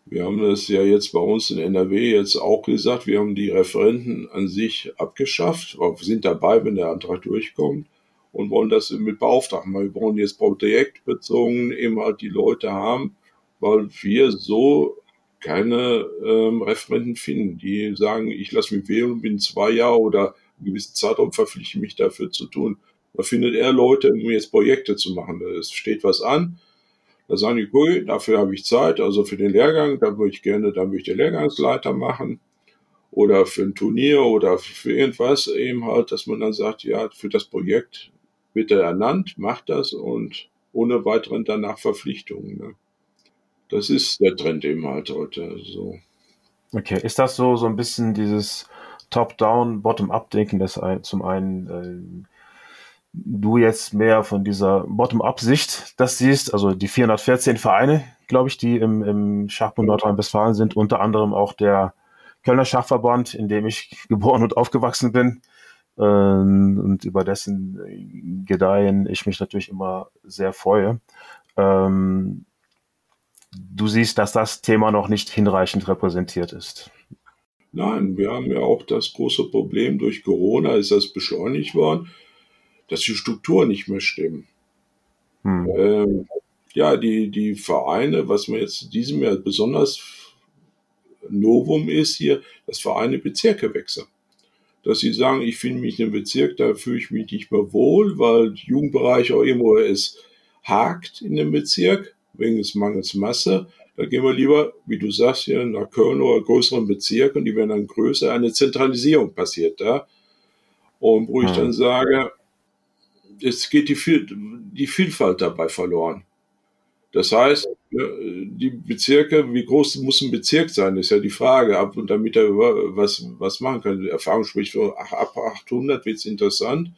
Wir haben das ja jetzt bei uns in NRW jetzt auch gesagt, wir haben die Referenten an sich abgeschafft, sind dabei, wenn der Antrag durchkommt und wollen das mit beauftragen. Wir wollen jetzt projektbezogen eben halt die Leute haben, weil wir so keine ähm, Referenten finden, die sagen, ich lasse mich wählen und bin zwei Jahre oder einen gewissen Zeitraum verpflichte mich dafür zu tun. Da findet er Leute, um jetzt Projekte zu machen. Es steht was an, da sagen die, cool, dafür habe ich Zeit, also für den Lehrgang, da würde ich gerne, da würde ich den Lehrgangsleiter machen oder für ein Turnier oder für irgendwas eben halt, dass man dann sagt, ja, für das Projekt wird er ernannt, macht das und ohne weiteren danach Verpflichtungen. Ne? Das ist der Trend eben halt heute so. Okay, ist das so, so ein bisschen dieses Top-Down, Bottom-Up-Denken, das zum einen äh, du jetzt mehr von dieser Bottom-up-Sicht das siehst, also die 414 Vereine, glaube ich, die im, im Schachbund Nordrhein-Westfalen sind, unter anderem auch der Kölner Schachverband, in dem ich geboren und aufgewachsen bin. Ähm, und über dessen Gedeihen ich mich natürlich immer sehr freue. Ähm, du siehst, dass das Thema noch nicht hinreichend repräsentiert ist. Nein, wir haben ja auch das große Problem, durch Corona ist das beschleunigt worden dass die Strukturen nicht mehr stimmen. Hm. Ähm, ja, die, die Vereine, was mir jetzt diesem Jahr besonders Novum ist hier, dass Vereine Bezirke wechseln. Dass sie sagen, ich finde mich in einem Bezirk, da fühle ich mich nicht mehr wohl, weil Jugendbereich auch irgendwo es hakt in dem Bezirk, wegen des Mangels Masse. Da gehen wir lieber, wie du sagst, hier nach Köln oder größeren Bezirk und die werden dann größer. Eine Zentralisierung passiert da. Und wo hm. ich dann sage, es geht die, die Vielfalt dabei verloren. Das heißt, die Bezirke, wie groß muss ein Bezirk sein, ist ja die Frage. Ab und damit er was, was machen kann. Die Erfahrung spricht für ab 800 wird es interessant,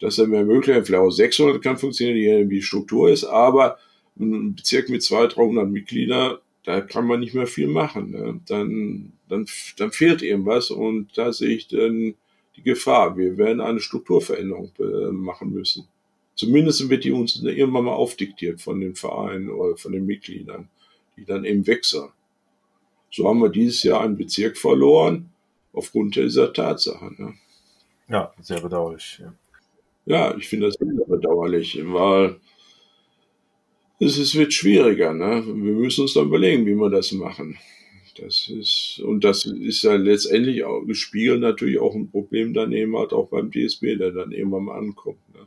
dass er mehr möglich vielleicht auch 600 kann funktionieren, wie die Struktur ist, aber ein Bezirk mit 200, 300 Mitgliedern, da kann man nicht mehr viel machen. Ne? Dann, dann, dann fehlt irgendwas und da sehe ich dann die Gefahr. Wir werden eine Strukturveränderung äh, machen müssen. Zumindest wird die uns irgendwann mal aufdiktiert von den Vereinen oder von den Mitgliedern, die dann eben wechseln. So haben wir dieses Jahr einen Bezirk verloren, aufgrund dieser Tatsache. Ne? Ja, sehr bedauerlich. Ja, ja ich finde das sehr bedauerlich, weil es, es wird schwieriger. Ne? Wir müssen uns dann überlegen, wie wir das machen. Das ist, und das ist ja letztendlich auch gespiegelt natürlich auch ein Problem daneben halt auch beim DSB, der dann irgendwann mal ankommt. Ne?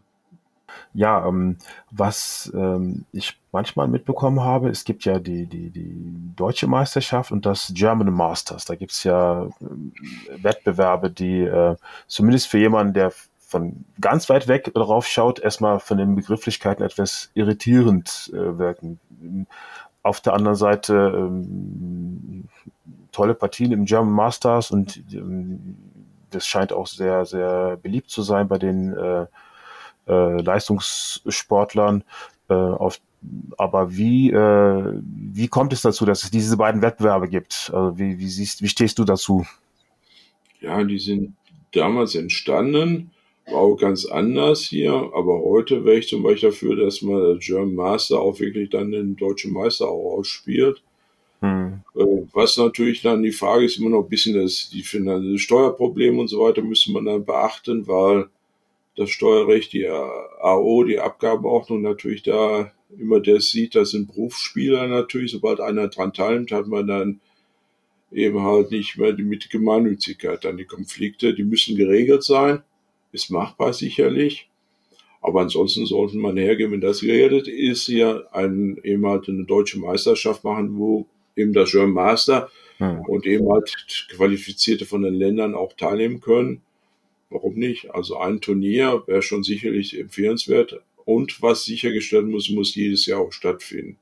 Ja, ähm, was ähm, ich manchmal mitbekommen habe, es gibt ja die, die, die deutsche Meisterschaft und das German Masters. Da gibt es ja äh, Wettbewerbe, die äh, zumindest für jemanden, der von ganz weit weg darauf schaut, erstmal von den Begrifflichkeiten etwas irritierend äh, wirken. Auf der anderen Seite ähm, tolle Partien im German Masters und ähm, das scheint auch sehr, sehr beliebt zu sein bei den äh, äh, Leistungssportlern. Äh, auf, aber wie, äh, wie kommt es dazu, dass es diese beiden Wettbewerbe gibt? Also wie, wie, siehst, wie stehst du dazu? Ja, die sind damals entstanden, war auch ganz anders hier, aber heute wäre ich zum Beispiel dafür, dass man der German Master auch wirklich dann den deutschen Meister auch ausspielt. Hm. Äh, was natürlich dann die Frage ist immer noch ein bisschen das, die Steuerprobleme und so weiter müsste man dann beachten, weil das Steuerrecht, die AO, die Abgabenordnung natürlich da immer das sieht, das sind Berufsspieler natürlich. Sobald einer dran teilnimmt, hat man dann eben halt nicht mehr mit Gemeinnützigkeit dann die Konflikte. Die müssen geregelt sein. Ist machbar sicherlich. Aber ansonsten sollte man hergehen, wenn das geregelt ist, hier ein, eben halt eine deutsche Meisterschaft machen, wo eben das German Master hm. und eben halt Qualifizierte von den Ländern auch teilnehmen können. Warum nicht? Also ein Turnier wäre schon sicherlich empfehlenswert. Und was sichergestellt muss, muss jedes Jahr auch stattfinden.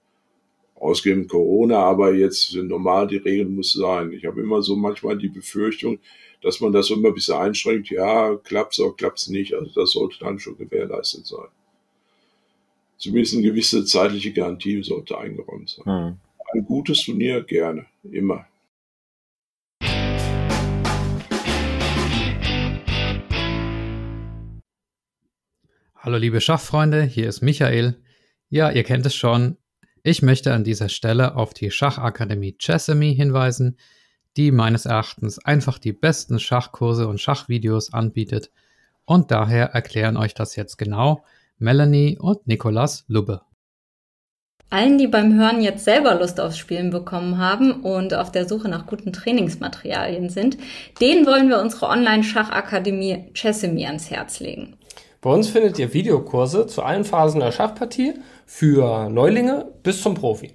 Ausgehend Corona, aber jetzt sind normal, die Regeln muss sein. Ich habe immer so manchmal die Befürchtung, dass man das immer ein bisschen einschränkt. Ja, klappt's oder klappt's nicht. Also das sollte dann schon gewährleistet sein. Zumindest eine gewisse zeitliche Garantie sollte eingeräumt sein. Hm ein gutes Turnier gerne, immer. Hallo liebe Schachfreunde, hier ist Michael. Ja, ihr kennt es schon. Ich möchte an dieser Stelle auf die Schachakademie Chessamy hinweisen, die meines Erachtens einfach die besten Schachkurse und Schachvideos anbietet und daher erklären euch das jetzt genau Melanie und Nikolas Lubbe. Allen, die beim Hören jetzt selber Lust aufs Spielen bekommen haben und auf der Suche nach guten Trainingsmaterialien sind, denen wollen wir unsere Online-Schachakademie Chessemy ans Herz legen. Bei uns findet ihr Videokurse zu allen Phasen der Schachpartie für Neulinge bis zum Profi.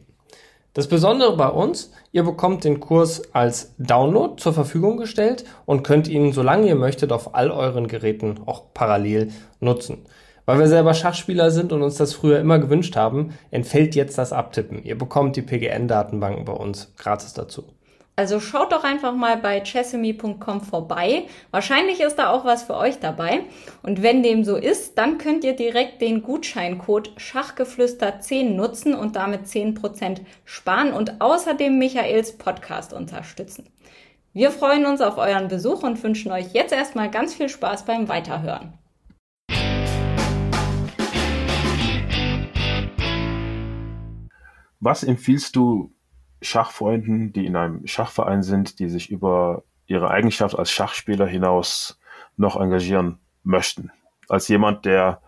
Das Besondere bei uns, ihr bekommt den Kurs als Download zur Verfügung gestellt und könnt ihn, solange ihr möchtet, auf all euren Geräten auch parallel nutzen. Weil wir selber Schachspieler sind und uns das früher immer gewünscht haben, entfällt jetzt das Abtippen. Ihr bekommt die PGN-Datenbanken bei uns gratis dazu. Also schaut doch einfach mal bei chessemy.com vorbei. Wahrscheinlich ist da auch was für euch dabei. Und wenn dem so ist, dann könnt ihr direkt den Gutscheincode Schachgeflüster10 nutzen und damit 10% sparen und außerdem Michaels Podcast unterstützen. Wir freuen uns auf euren Besuch und wünschen euch jetzt erstmal ganz viel Spaß beim Weiterhören. Was empfiehlst du Schachfreunden, die in einem Schachverein sind, die sich über ihre Eigenschaft als Schachspieler hinaus noch engagieren möchten? Als jemand, der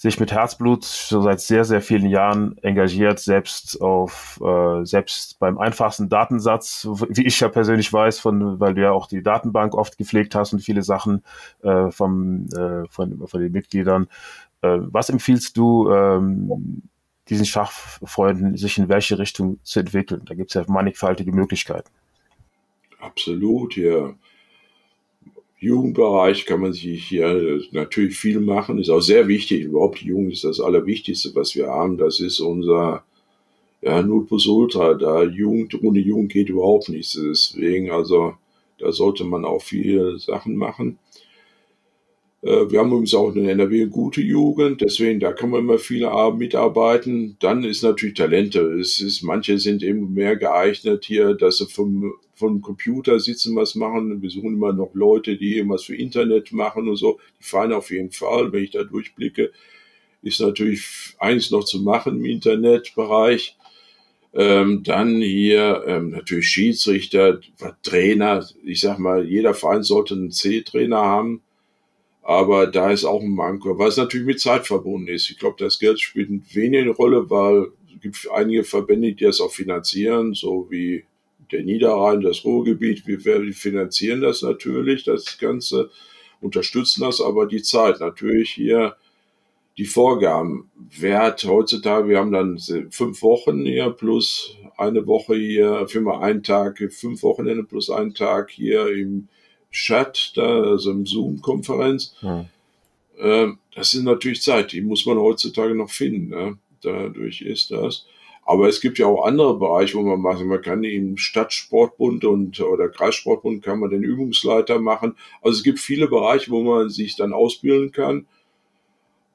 sich mit Herzblut schon seit sehr, sehr vielen Jahren engagiert, selbst auf, äh, selbst beim einfachsten Datensatz, wie ich ja persönlich weiß, von, weil du ja auch die Datenbank oft gepflegt hast und viele Sachen äh, vom, äh, von, von den Mitgliedern. Äh, was empfiehlst du ähm, diesen Schachfreunden sich in welche Richtung zu entwickeln. Da gibt es ja mannigfaltige Möglichkeiten. Absolut, ja. Jugendbereich kann man sich hier natürlich viel machen, ist auch sehr wichtig. Überhaupt die Jugend ist das Allerwichtigste, was wir haben. Das ist unser ja, plus Ultra. Da Jugend, ohne Jugend geht überhaupt nichts. Deswegen, also, da sollte man auch viele Sachen machen. Äh, wir haben übrigens auch in NRW eine gute Jugend, deswegen da kann man immer viele mitarbeiten. Dann ist natürlich Talente. Es ist, manche sind eben mehr geeignet hier, dass sie vom, vom Computer sitzen, was machen. Wir suchen immer noch Leute, die irgendwas für Internet machen und so. Die fallen auf jeden Fall, wenn ich da durchblicke. Ist natürlich eins noch zu machen im Internetbereich. Ähm, dann hier ähm, natürlich Schiedsrichter, Trainer. Ich sag mal, jeder Verein sollte einen C-Trainer haben aber da ist auch ein Manko, weil es natürlich mit Zeit verbunden ist. Ich glaube, das Geld spielt wenig eine Rolle, weil es gibt einige Verbände, die das auch finanzieren, so wie der Niederrhein, das Ruhrgebiet. Wir, finanzieren das natürlich, das Ganze, unterstützen das, aber die Zeit natürlich hier die Vorgaben. Wer hat heutzutage, wir haben dann fünf Wochen hier plus eine Woche hier, für mal einen Tag, fünf Wochenende plus einen Tag hier im Chat, da, also im Zoom-Konferenz. Hm. Ähm, das ist natürlich Zeit, die muss man heutzutage noch finden. Ne? Dadurch ist das. Aber es gibt ja auch andere Bereiche, wo man machen. Man kann im Stadtsportbund und oder Kreissportbund kann man den Übungsleiter machen. Also es gibt viele Bereiche, wo man sich dann ausbilden kann.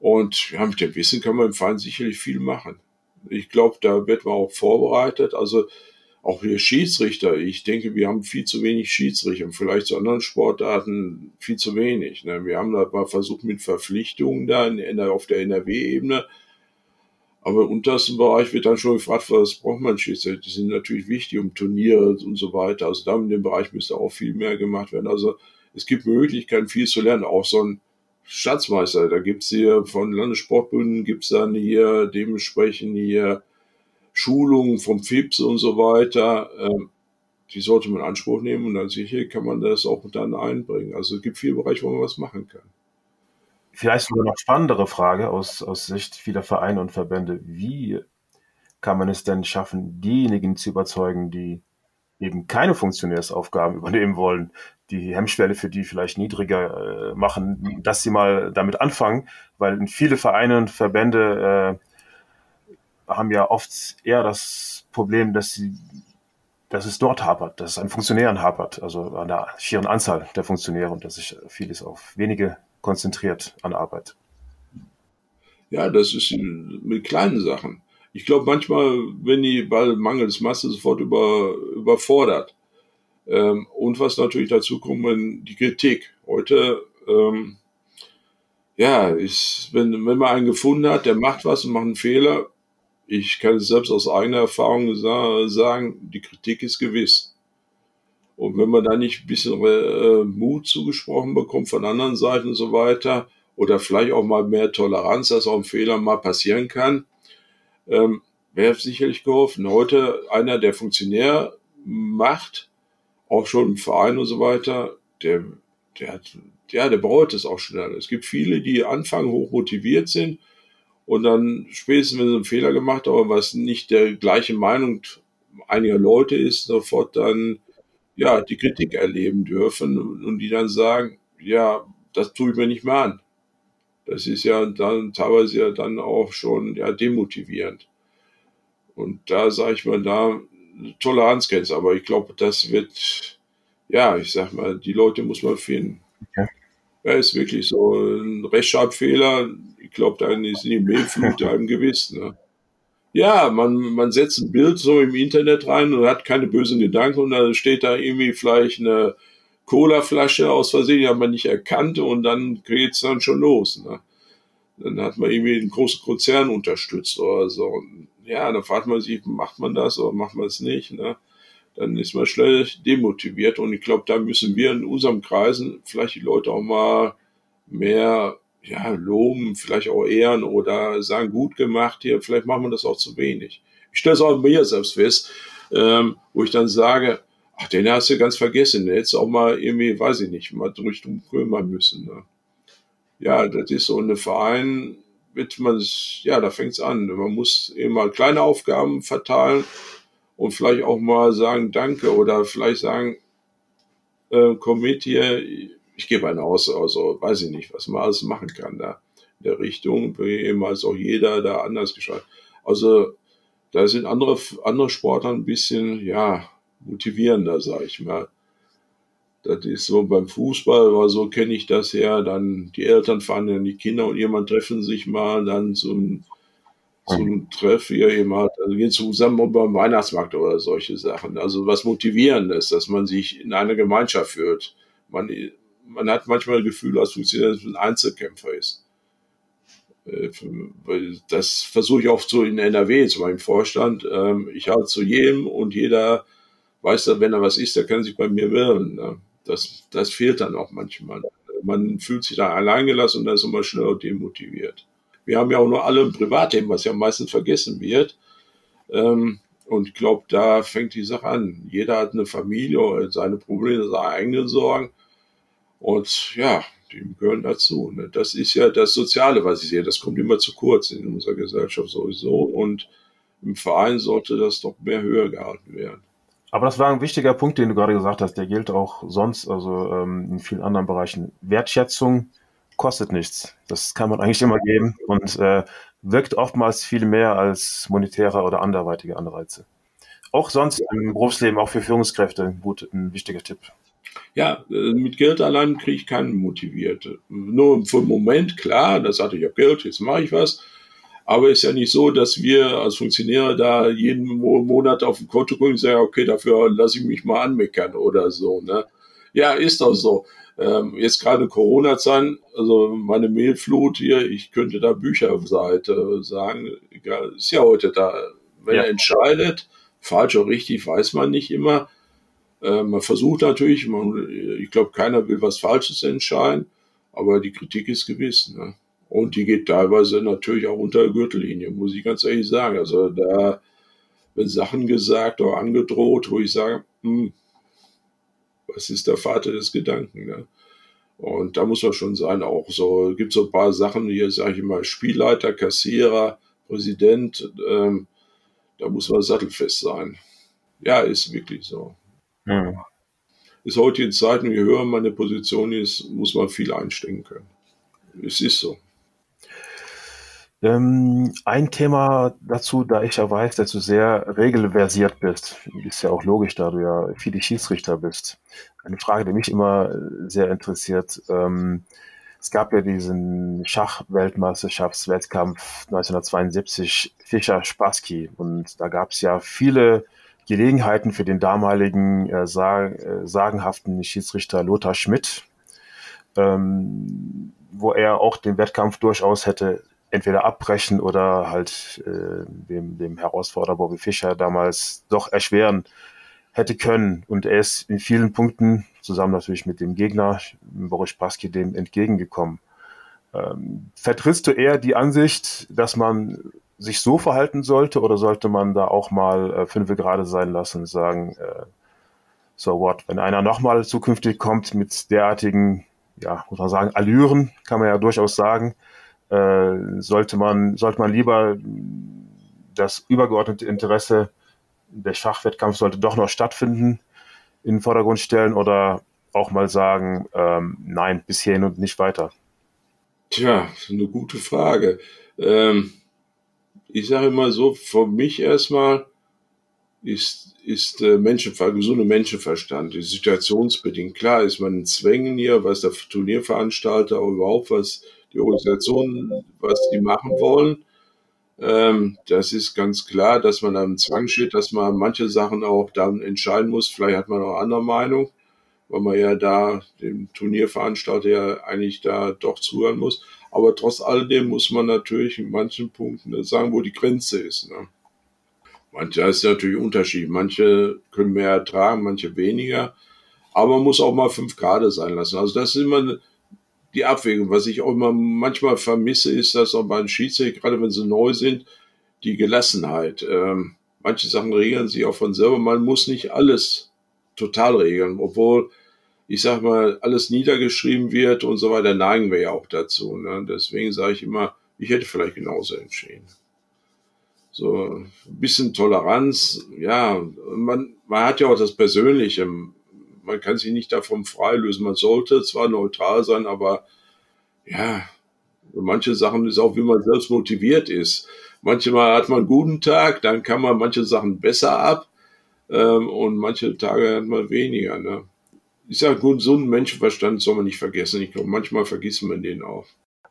Und ja, mit dem Wissen kann man im Verein sicherlich viel machen. Ich glaube, da wird man auch vorbereitet. Also auch wir Schiedsrichter, ich denke, wir haben viel zu wenig Schiedsrichter vielleicht zu anderen Sportarten viel zu wenig. Ne? Wir haben da mal versucht mit Verpflichtungen da in, auf der NRW-Ebene, aber im untersten Bereich wird dann schon gefragt, was braucht man Schiedsrichter? Die sind natürlich wichtig um Turniere und so weiter. Also da in dem Bereich müsste auch viel mehr gemacht werden. Also es gibt Möglichkeiten, viel zu lernen. Auch so ein Schatzmeister, da gibt's hier von Landessportbünden, gibt's dann hier dementsprechend hier Schulungen vom FIPS und so weiter, ähm, die sollte man in Anspruch nehmen und dann sicher kann man das auch dann einbringen. Also es gibt viele Bereiche, wo man was machen kann. Vielleicht sogar noch spannendere Frage aus, aus Sicht vieler Vereine und Verbände. Wie kann man es denn schaffen, diejenigen zu überzeugen, die eben keine Funktionärsaufgaben *laughs* übernehmen wollen, die Hemmschwelle für die vielleicht niedriger äh, machen, dass sie mal damit anfangen, weil viele Vereine und Verbände äh, haben ja oft eher das Problem, dass sie dass es dort hapert, dass es an Funktionären hapert, also an der schieren Anzahl der Funktionäre und dass sich vieles auf wenige konzentriert an Arbeit. Ja, das ist mit kleinen Sachen. Ich glaube manchmal, wenn die Ball mangels Masse sofort über, überfordert. Ähm, und was natürlich dazu kommt, wenn die Kritik. Heute, ähm, ja, ist, wenn, wenn man einen gefunden hat, der macht was und macht einen Fehler, ich kann es selbst aus eigener Erfahrung sagen, die Kritik ist gewiss. Und wenn man da nicht ein bisschen äh, Mut zugesprochen bekommt von anderen Seiten und so weiter, oder vielleicht auch mal mehr Toleranz, dass auch ein Fehler mal passieren kann, ähm, wäre sicherlich geholfen. Heute einer, der Funktionär macht, auch schon im Verein und so weiter, der, der hat, ja, der bereut es auch schnell. Es gibt viele, die anfangen, hoch motiviert sind und dann spätestens, wenn sie einen Fehler gemacht haben, was nicht der gleiche Meinung einiger Leute ist, sofort dann ja die Kritik erleben dürfen und die dann sagen, ja, das tue ich mir nicht mehr an. Das ist ja dann teilweise ja dann auch schon ja demotivierend. Und da sage ich mal, da Toleranzgrenze, aber ich glaube, das wird, ja, ich sag mal, die Leute muss man finden. Okay. Ja, ist wirklich so ein Rechtschreibfehler. Ich glaube, da ist die Mailflut *laughs* einem gewiss. Ne? Ja, man, man setzt ein Bild so im Internet rein und hat keine bösen Gedanken und dann steht da irgendwie vielleicht eine Colaflasche aus Versehen, die hat man nicht erkannt und dann geht's dann schon los. Ne? Dann hat man irgendwie einen großen Konzern unterstützt oder so. Und ja, dann fragt man sich, macht man das oder macht man es nicht? Ne? Dann ist man schnell demotiviert und ich glaube, da müssen wir in unserem Kreisen vielleicht die Leute auch mal mehr ja, loben, vielleicht auch ehren oder sagen, gut gemacht hier, vielleicht machen wir das auch zu wenig. Ich stelle es auch mir selbst fest, ähm, wo ich dann sage, ach, den hast du ganz vergessen, hättest auch mal irgendwie, weiß ich nicht, mal durch kümmern müssen. Ne? Ja, das ist so eine Verein, wird man, ja, da fängt's an. Man muss mal kleine Aufgaben verteilen und vielleicht auch mal sagen Danke oder vielleicht sagen, äh, komm mit hier, ich gebe einen aus, also weiß ich nicht, was man alles machen kann da in der Richtung, eben als auch jeder da anders geschaut. Also da sind andere, andere Sportler ein bisschen, ja, motivierender, sag ich mal. Das ist so beim Fußball, aber so kenne ich das ja. Dann die Eltern fahren dann die Kinder und jemand treffen sich mal dann zum, zum Treff hier jemand, also gehen zusammen beim Weihnachtsmarkt oder solche Sachen. Also was Motivierendes, dass man sich in einer Gemeinschaft führt. Man, man hat manchmal das Gefühl, als Funktionär, dass man ein Einzelkämpfer ist. Äh, das versuche ich oft so in NRW, zu meinem Vorstand. Ähm, ich halte zu jedem und jeder weiß, wenn er was ist, der kann sich bei mir wehren. Ne? Das, das fehlt dann auch manchmal. Man fühlt sich da alleingelassen und dann ist immer schneller demotiviert. Wir haben ja auch nur alle ein Privatleben, was ja meistens vergessen wird. Ähm, und ich glaube, da fängt die Sache an. Jeder hat eine Familie, seine Probleme, seine eigenen Sorgen. Und ja, die gehören dazu. Ne? Das ist ja das Soziale, was ich sehe. Das kommt immer zu kurz in unserer Gesellschaft sowieso. Und im Verein sollte das doch mehr höher gehalten werden. Aber das war ein wichtiger Punkt, den du gerade gesagt hast. Der gilt auch sonst, also ähm, in vielen anderen Bereichen. Wertschätzung kostet nichts. Das kann man eigentlich immer geben und äh, wirkt oftmals viel mehr als monetäre oder anderweitige Anreize. Auch sonst im Berufsleben, auch für Führungskräfte, gut, ein wichtiger Tipp. Ja, äh, mit Geld allein kriege ich keinen motiviert. Nur für einen Moment, klar, da sagte ich, ich habe Geld, jetzt mache ich was. Aber es ist ja nicht so, dass wir als Funktionäre da jeden Monat auf dem Konto gucken und sagen, okay, dafür lasse ich mich mal anmeckern oder so. Ne? Ja, ist doch so. Ähm, jetzt gerade Corona-Zeit, also meine Mailflut hier, ich könnte da Bücherseite sagen, egal, ist ja heute da. Wenn ja. er entscheidet, falsch oder richtig, weiß man nicht immer. Äh, man versucht natürlich, man, ich glaube, keiner will was Falsches entscheiden, aber die Kritik ist gewiss. Ne? Und die geht teilweise natürlich auch unter der Gürtellinie, muss ich ganz ehrlich sagen. Also da werden Sachen gesagt oder angedroht, wo ich sage, hm, was ist der Vater des Gedanken? Ne? Und da muss man schon sein, auch so, gibt so ein paar Sachen, hier sage ich immer, Spielleiter, Kassierer, Präsident, ähm, da muss man sattelfest sein. Ja, ist wirklich so. Ja. Ist heute in Zeiten, je höher meine Position ist, muss man viel einstecken können. Es ist so. Ähm, ein Thema dazu, da ich ja weiß, dass du sehr regelversiert bist, ist ja auch logisch, da du ja viele Schiedsrichter bist. Eine Frage, die mich immer sehr interessiert. Ähm, es gab ja diesen Schachweltmeisterschaftswettkampf 1972 Fischer-Spassky und da gab es ja viele Gelegenheiten für den damaligen äh, äh, sagenhaften Schiedsrichter Lothar Schmidt, ähm, wo er auch den Wettkampf durchaus hätte entweder abbrechen oder halt äh, dem, dem Herausforderer Bobby Fischer damals doch erschweren hätte können. Und er ist in vielen Punkten, zusammen natürlich mit dem Gegner, Boris Spassky, dem entgegengekommen. Ähm, vertrittst du eher die Ansicht, dass man sich so verhalten sollte oder sollte man da auch mal äh, fünf gerade sein lassen und sagen, äh, so what, wenn einer nochmal zukünftig kommt mit derartigen, ja, muss man sagen, Allüren, kann man ja durchaus sagen, äh, sollte man, sollte man lieber das übergeordnete Interesse der Schachwettkampf sollte doch noch stattfinden in den Vordergrund stellen oder auch mal sagen, ähm, nein, bis hierhin und nicht weiter? Tja, eine gute Frage. Ähm, ich sage immer so, für mich erstmal ist, ist äh, Menschenver gesunder Menschenverstand, die situationsbedingt. Klar ist man in Zwängen hier, was der Turnierveranstalter, überhaupt was die Organisationen, was die machen wollen. Ähm, das ist ganz klar, dass man am Zwang steht, dass man manche Sachen auch dann entscheiden muss. Vielleicht hat man auch andere Meinung, weil man ja da dem Turnierveranstalter ja eigentlich da doch zuhören muss. Aber trotz alledem muss man natürlich in manchen Punkten sagen, wo die Grenze ist. Ne? Manche ist natürlich Unterschied. Manche können mehr ertragen, manche weniger. Aber man muss auch mal fünf Grad sein lassen. Also das ist immer die Abwägung. Was ich auch immer manchmal vermisse, ist, dass auch bei den Schiedsrichter, gerade wenn sie neu sind, die Gelassenheit. Ähm, manche Sachen regeln sich auch von selber. Man muss nicht alles total regeln, obwohl, ich sag mal, alles niedergeschrieben wird und so weiter, neigen wir ja auch dazu. Ne? Deswegen sage ich immer, ich hätte vielleicht genauso entschieden. So ein bisschen Toleranz, ja, man, man hat ja auch das Persönliche man kann sich nicht davon freilösen. Man sollte zwar neutral sein, aber ja, manche Sachen ist auch, wie man selbst motiviert ist. Manchmal hat man einen guten Tag, dann kann man manche Sachen besser ab ähm, und manche Tage hat man weniger. Ne? Ich sage, gut, so einen Menschenverstand soll man nicht vergessen. Ich glaube, manchmal vergisst man den auch.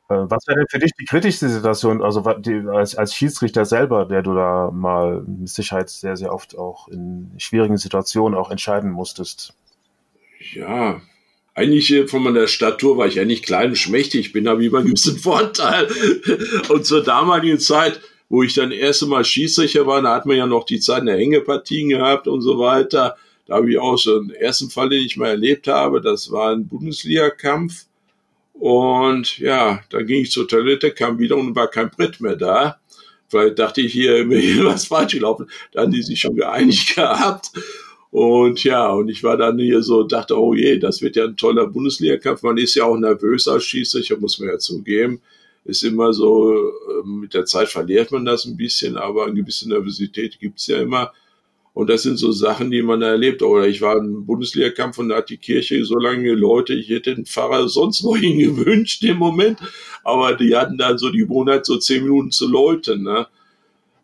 Äh, was wäre denn für dich die kritischste Situation, also die, als, als Schiedsrichter selber, der du da mal mit Sicherheit sehr, sehr oft auch in schwierigen Situationen auch entscheiden musstest? Ja, eigentlich äh, von meiner Statur war ich ja nicht klein und schmächtig, ich bin da wie immer ein bisschen *laughs* Vorteil. Und zur damaligen Zeit, wo ich dann erste Mal Schießrichter war, da hat man ja noch die Zeit der Hängepartien gehabt und so weiter. Da habe ich auch so einen ersten Fall, den ich mal erlebt habe, das war ein Bundesliga-Kampf. Und ja, dann ging ich zur Toilette, kam wieder und war kein Brett mehr da. Vielleicht dachte ich hier, *laughs* mir was falsch gelaufen. Da haben die sich schon geeinigt gehabt. Und ja, und ich war dann hier so, dachte, oh je, das wird ja ein toller Bundesliga-Kampf. Man ist ja auch nervös als Schiedsrichter, muss man ja zugeben. Ist immer so, ähm, mit der Zeit verliert man das ein bisschen, aber eine gewisse Nervosität gibt's ja immer. Und das sind so Sachen, die man erlebt. Oder ich war im Bundesliga-Kampf und da hat die Kirche so lange Leute, ich hätte den Pfarrer sonst wohin *laughs* gewünscht im Moment. Aber die hatten dann so die Gewohnheit, so zehn Minuten zu läuten. Ne?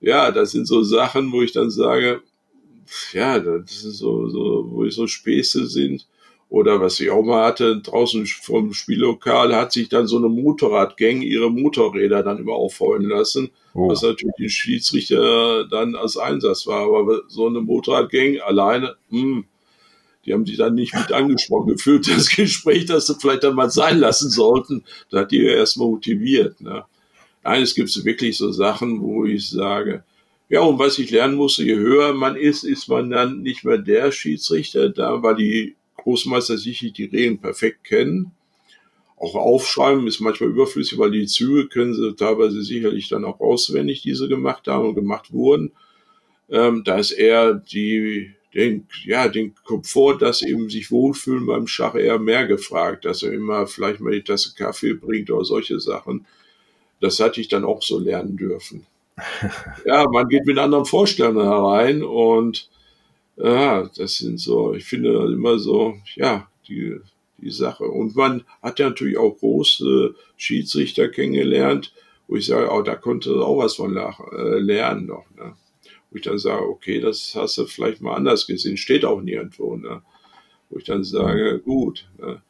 Ja, das sind so Sachen, wo ich dann sage, ja, das ist so, so, wo so Späße sind. Oder was ich auch mal hatte, draußen vom Spiellokal hat sich dann so eine Motorradgang ihre Motorräder dann immer aufheulen lassen, oh. was natürlich die Schiedsrichter dann als Einsatz war. Aber so eine Motorradgang alleine, mh, hm, die haben sich dann nicht mit *laughs* angesprochen gefühlt, das Gespräch, das sie vielleicht dann mal sein lassen sollten. Da hat die ja erstmal motiviert. Ne? Nein, es gibt wirklich so Sachen, wo ich sage, ja, und was ich lernen musste, je höher man ist, ist man dann nicht mehr der Schiedsrichter, da weil die Großmeister sicherlich die Regeln perfekt kennen. Auch aufschreiben ist manchmal überflüssig, weil die Züge können sie teilweise sicherlich dann auch auswendig, die sie gemacht haben und gemacht wurden. Ähm, da ist eher die, den, ja, den Komfort, dass eben sich wohlfühlen beim Schach eher mehr gefragt, dass er immer vielleicht mal die Tasse Kaffee bringt oder solche Sachen. Das hatte ich dann auch so lernen dürfen *laughs* ja, man geht mit anderen Vorstellungen herein und ja, das sind so, ich finde immer so, ja, die, die Sache. Und man hat ja natürlich auch große Schiedsrichter kennengelernt, wo ich sage, oh, da konnte auch was von äh, lernen noch. Ne? Wo ich dann sage, okay, das hast du vielleicht mal anders gesehen, steht auch nirgendwo. Ne? Wo ich dann sage, gut. Ne?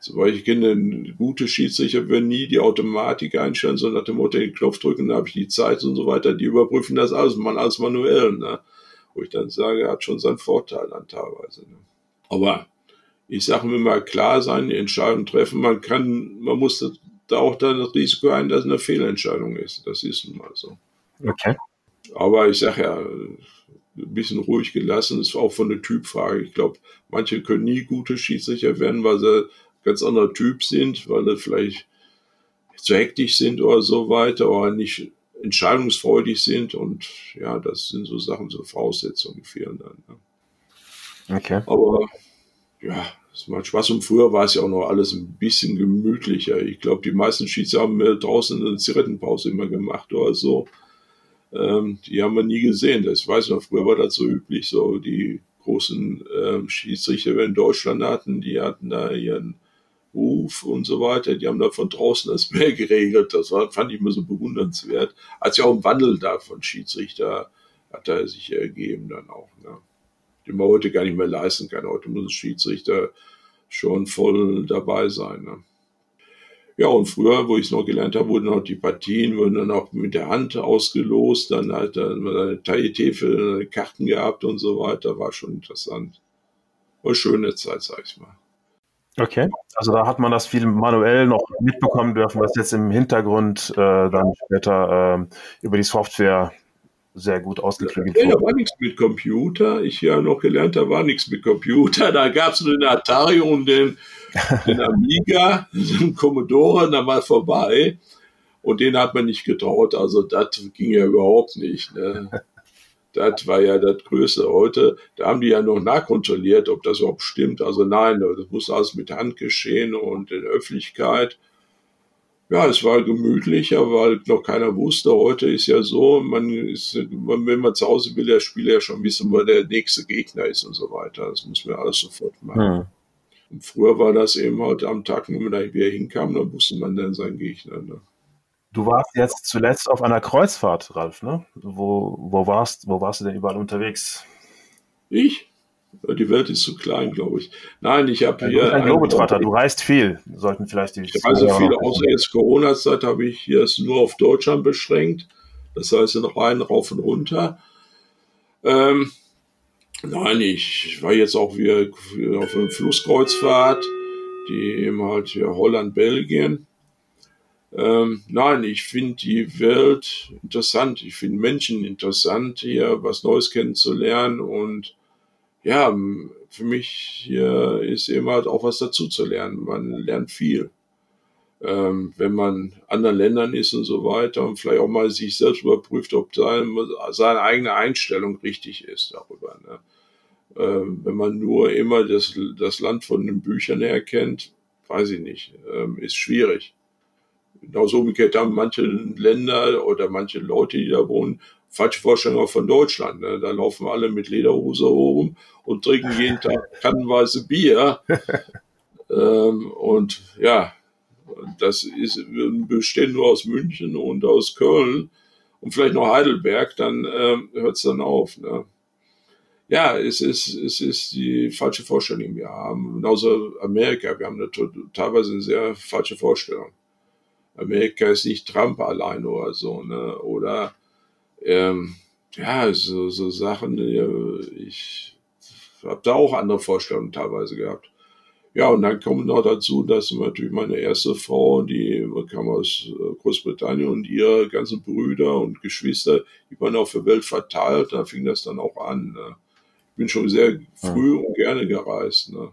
Soweit ich kenne, gute Schiedsrichter würden nie die Automatik einstellen, sondern nach dem Motto den Knopf drücken, dann habe ich die Zeit und so weiter. Die überprüfen das alles, man alles manuell. Ne? Wo ich dann sage, hat schon seinen Vorteil dann teilweise. Ne? Aber ich sage mir mal klar sein, die Entscheidung treffen. Man kann, man muss da auch dann das Risiko ein, dass es eine Fehlentscheidung ist. Das ist nun mal so. Okay. Aber ich sage ja, ein bisschen ruhig gelassen ist auch von der Typfrage. Ich glaube, manche können nie gute Schiedsrichter werden, weil sie ganz anderer Typ sind, weil sie vielleicht zu hektisch sind oder so weiter oder nicht entscheidungsfreudig sind und ja, das sind so Sachen, so Voraussetzungen fehlen dann. Ne? Okay. Aber ja, es macht Spaß und früher war es ja auch noch alles ein bisschen gemütlicher. Ich glaube, die meisten Schiedsrichter haben draußen eine Zigarettenpause immer gemacht oder so. Ähm, die haben wir nie gesehen. Das, ich weiß noch, früher war das so üblich, so die großen ähm, Schiedsrichter, wir in Deutschland hatten, die hatten da ihren Ruf und so weiter, die haben da von draußen das mehr *laughs* geregelt. Das war, fand ich immer so bewundernswert. Als ja auch ein Wandel da von Schiedsrichter hat er sich ergeben dann auch, ne? den man heute gar nicht mehr leisten kann. Heute muss ein Schiedsrichter schon voll dabei sein. Ne? Ja, und früher, wo ich es noch gelernt habe, wurden auch die Partien wurden dann auch mit der Hand ausgelost. Dann hat man eine Taille für Karten gehabt und so weiter. War schon interessant. War eine schöne Zeit, sag ich mal. Okay, also da hat man das viel manuell noch mitbekommen dürfen, was jetzt im Hintergrund äh, dann später äh, über die Software sehr gut ausgeklügelt wurde. da war nichts mit Computer. Ich habe noch gelernt, da war nichts mit Computer. Da gab es nur den Atari und den den Amiga, den Commodore, dann war vorbei. Und den hat man nicht getraut. Also das ging ja überhaupt nicht. Ne? Das war ja das Größte heute. Da haben die ja noch nachkontrolliert, ob das überhaupt stimmt. Also nein, das muss alles mit Hand geschehen und in Öffentlichkeit. Ja, es war gemütlicher, weil noch keiner wusste. Heute ist ja so, man ist, wenn man zu Hause will, der Spieler ja schon wissen, wo der nächste Gegner ist und so weiter. Das muss man alles sofort machen. Ja. Und früher war das eben halt am Tag, wenn man da wieder hinkam, dann wusste man dann seinen Gegner. Ne? Du warst jetzt zuletzt auf einer Kreuzfahrt, Ralf, ne? Wo, wo, warst, wo warst du denn überall unterwegs? Ich? Die Welt ist zu klein, glaube ich. Nein, ich habe ja, hier. Du bist ein Globetrotter, du reist viel. Sollten vielleicht die. Ich reise viel, außer jetzt Corona-Zeit habe ich hier es nur auf Deutschland beschränkt. Das heißt, in rein, rauf und runter. Ähm, Nein, ich war jetzt auch wieder auf einer Flusskreuzfahrt, die eben halt hier Holland, Belgien. Ähm, nein, ich finde die Welt interessant. Ich finde Menschen interessant, hier was Neues kennenzulernen. Und ja, für mich hier ist eben halt auch was dazu zu lernen. Man lernt viel. Ähm, wenn man anderen Ländern ist und so weiter und vielleicht auch mal sich selbst überprüft, ob seine, seine eigene Einstellung richtig ist darüber. Ne? Ähm, wenn man nur immer das, das Land von den Büchern her kennt, weiß ich nicht, ähm, ist schwierig. Genauso umgekehrt haben manche Länder oder manche Leute, die da wohnen, falsche Vorstellungen auch von Deutschland. Ne? Da laufen alle mit Lederhose rum und trinken jeden *laughs* Tag kannenweise Bier. ähm, und ja, das ist, bestehen nur aus München und aus Köln und vielleicht noch Heidelberg, dann ähm, hört es dann auf. Ne? ja, es ist, es ist die falsche Vorstellung, die wir haben. Genauso Amerika, wir haben eine, teilweise eine sehr falsche Vorstellung. Amerika ist nicht Trump allein oder so, ne? Oder ähm, ja, so, so Sachen, ich habe da auch andere Vorstellungen teilweise gehabt. Ja, und dann kommt noch dazu, dass natürlich meine erste Frau, die kam aus äh, Großbritannien und ihre ganzen Brüder und Geschwister, die waren auf der Welt verteilt, da fing das dann auch an. Ne? bin schon sehr früh und gerne gereist. Ne?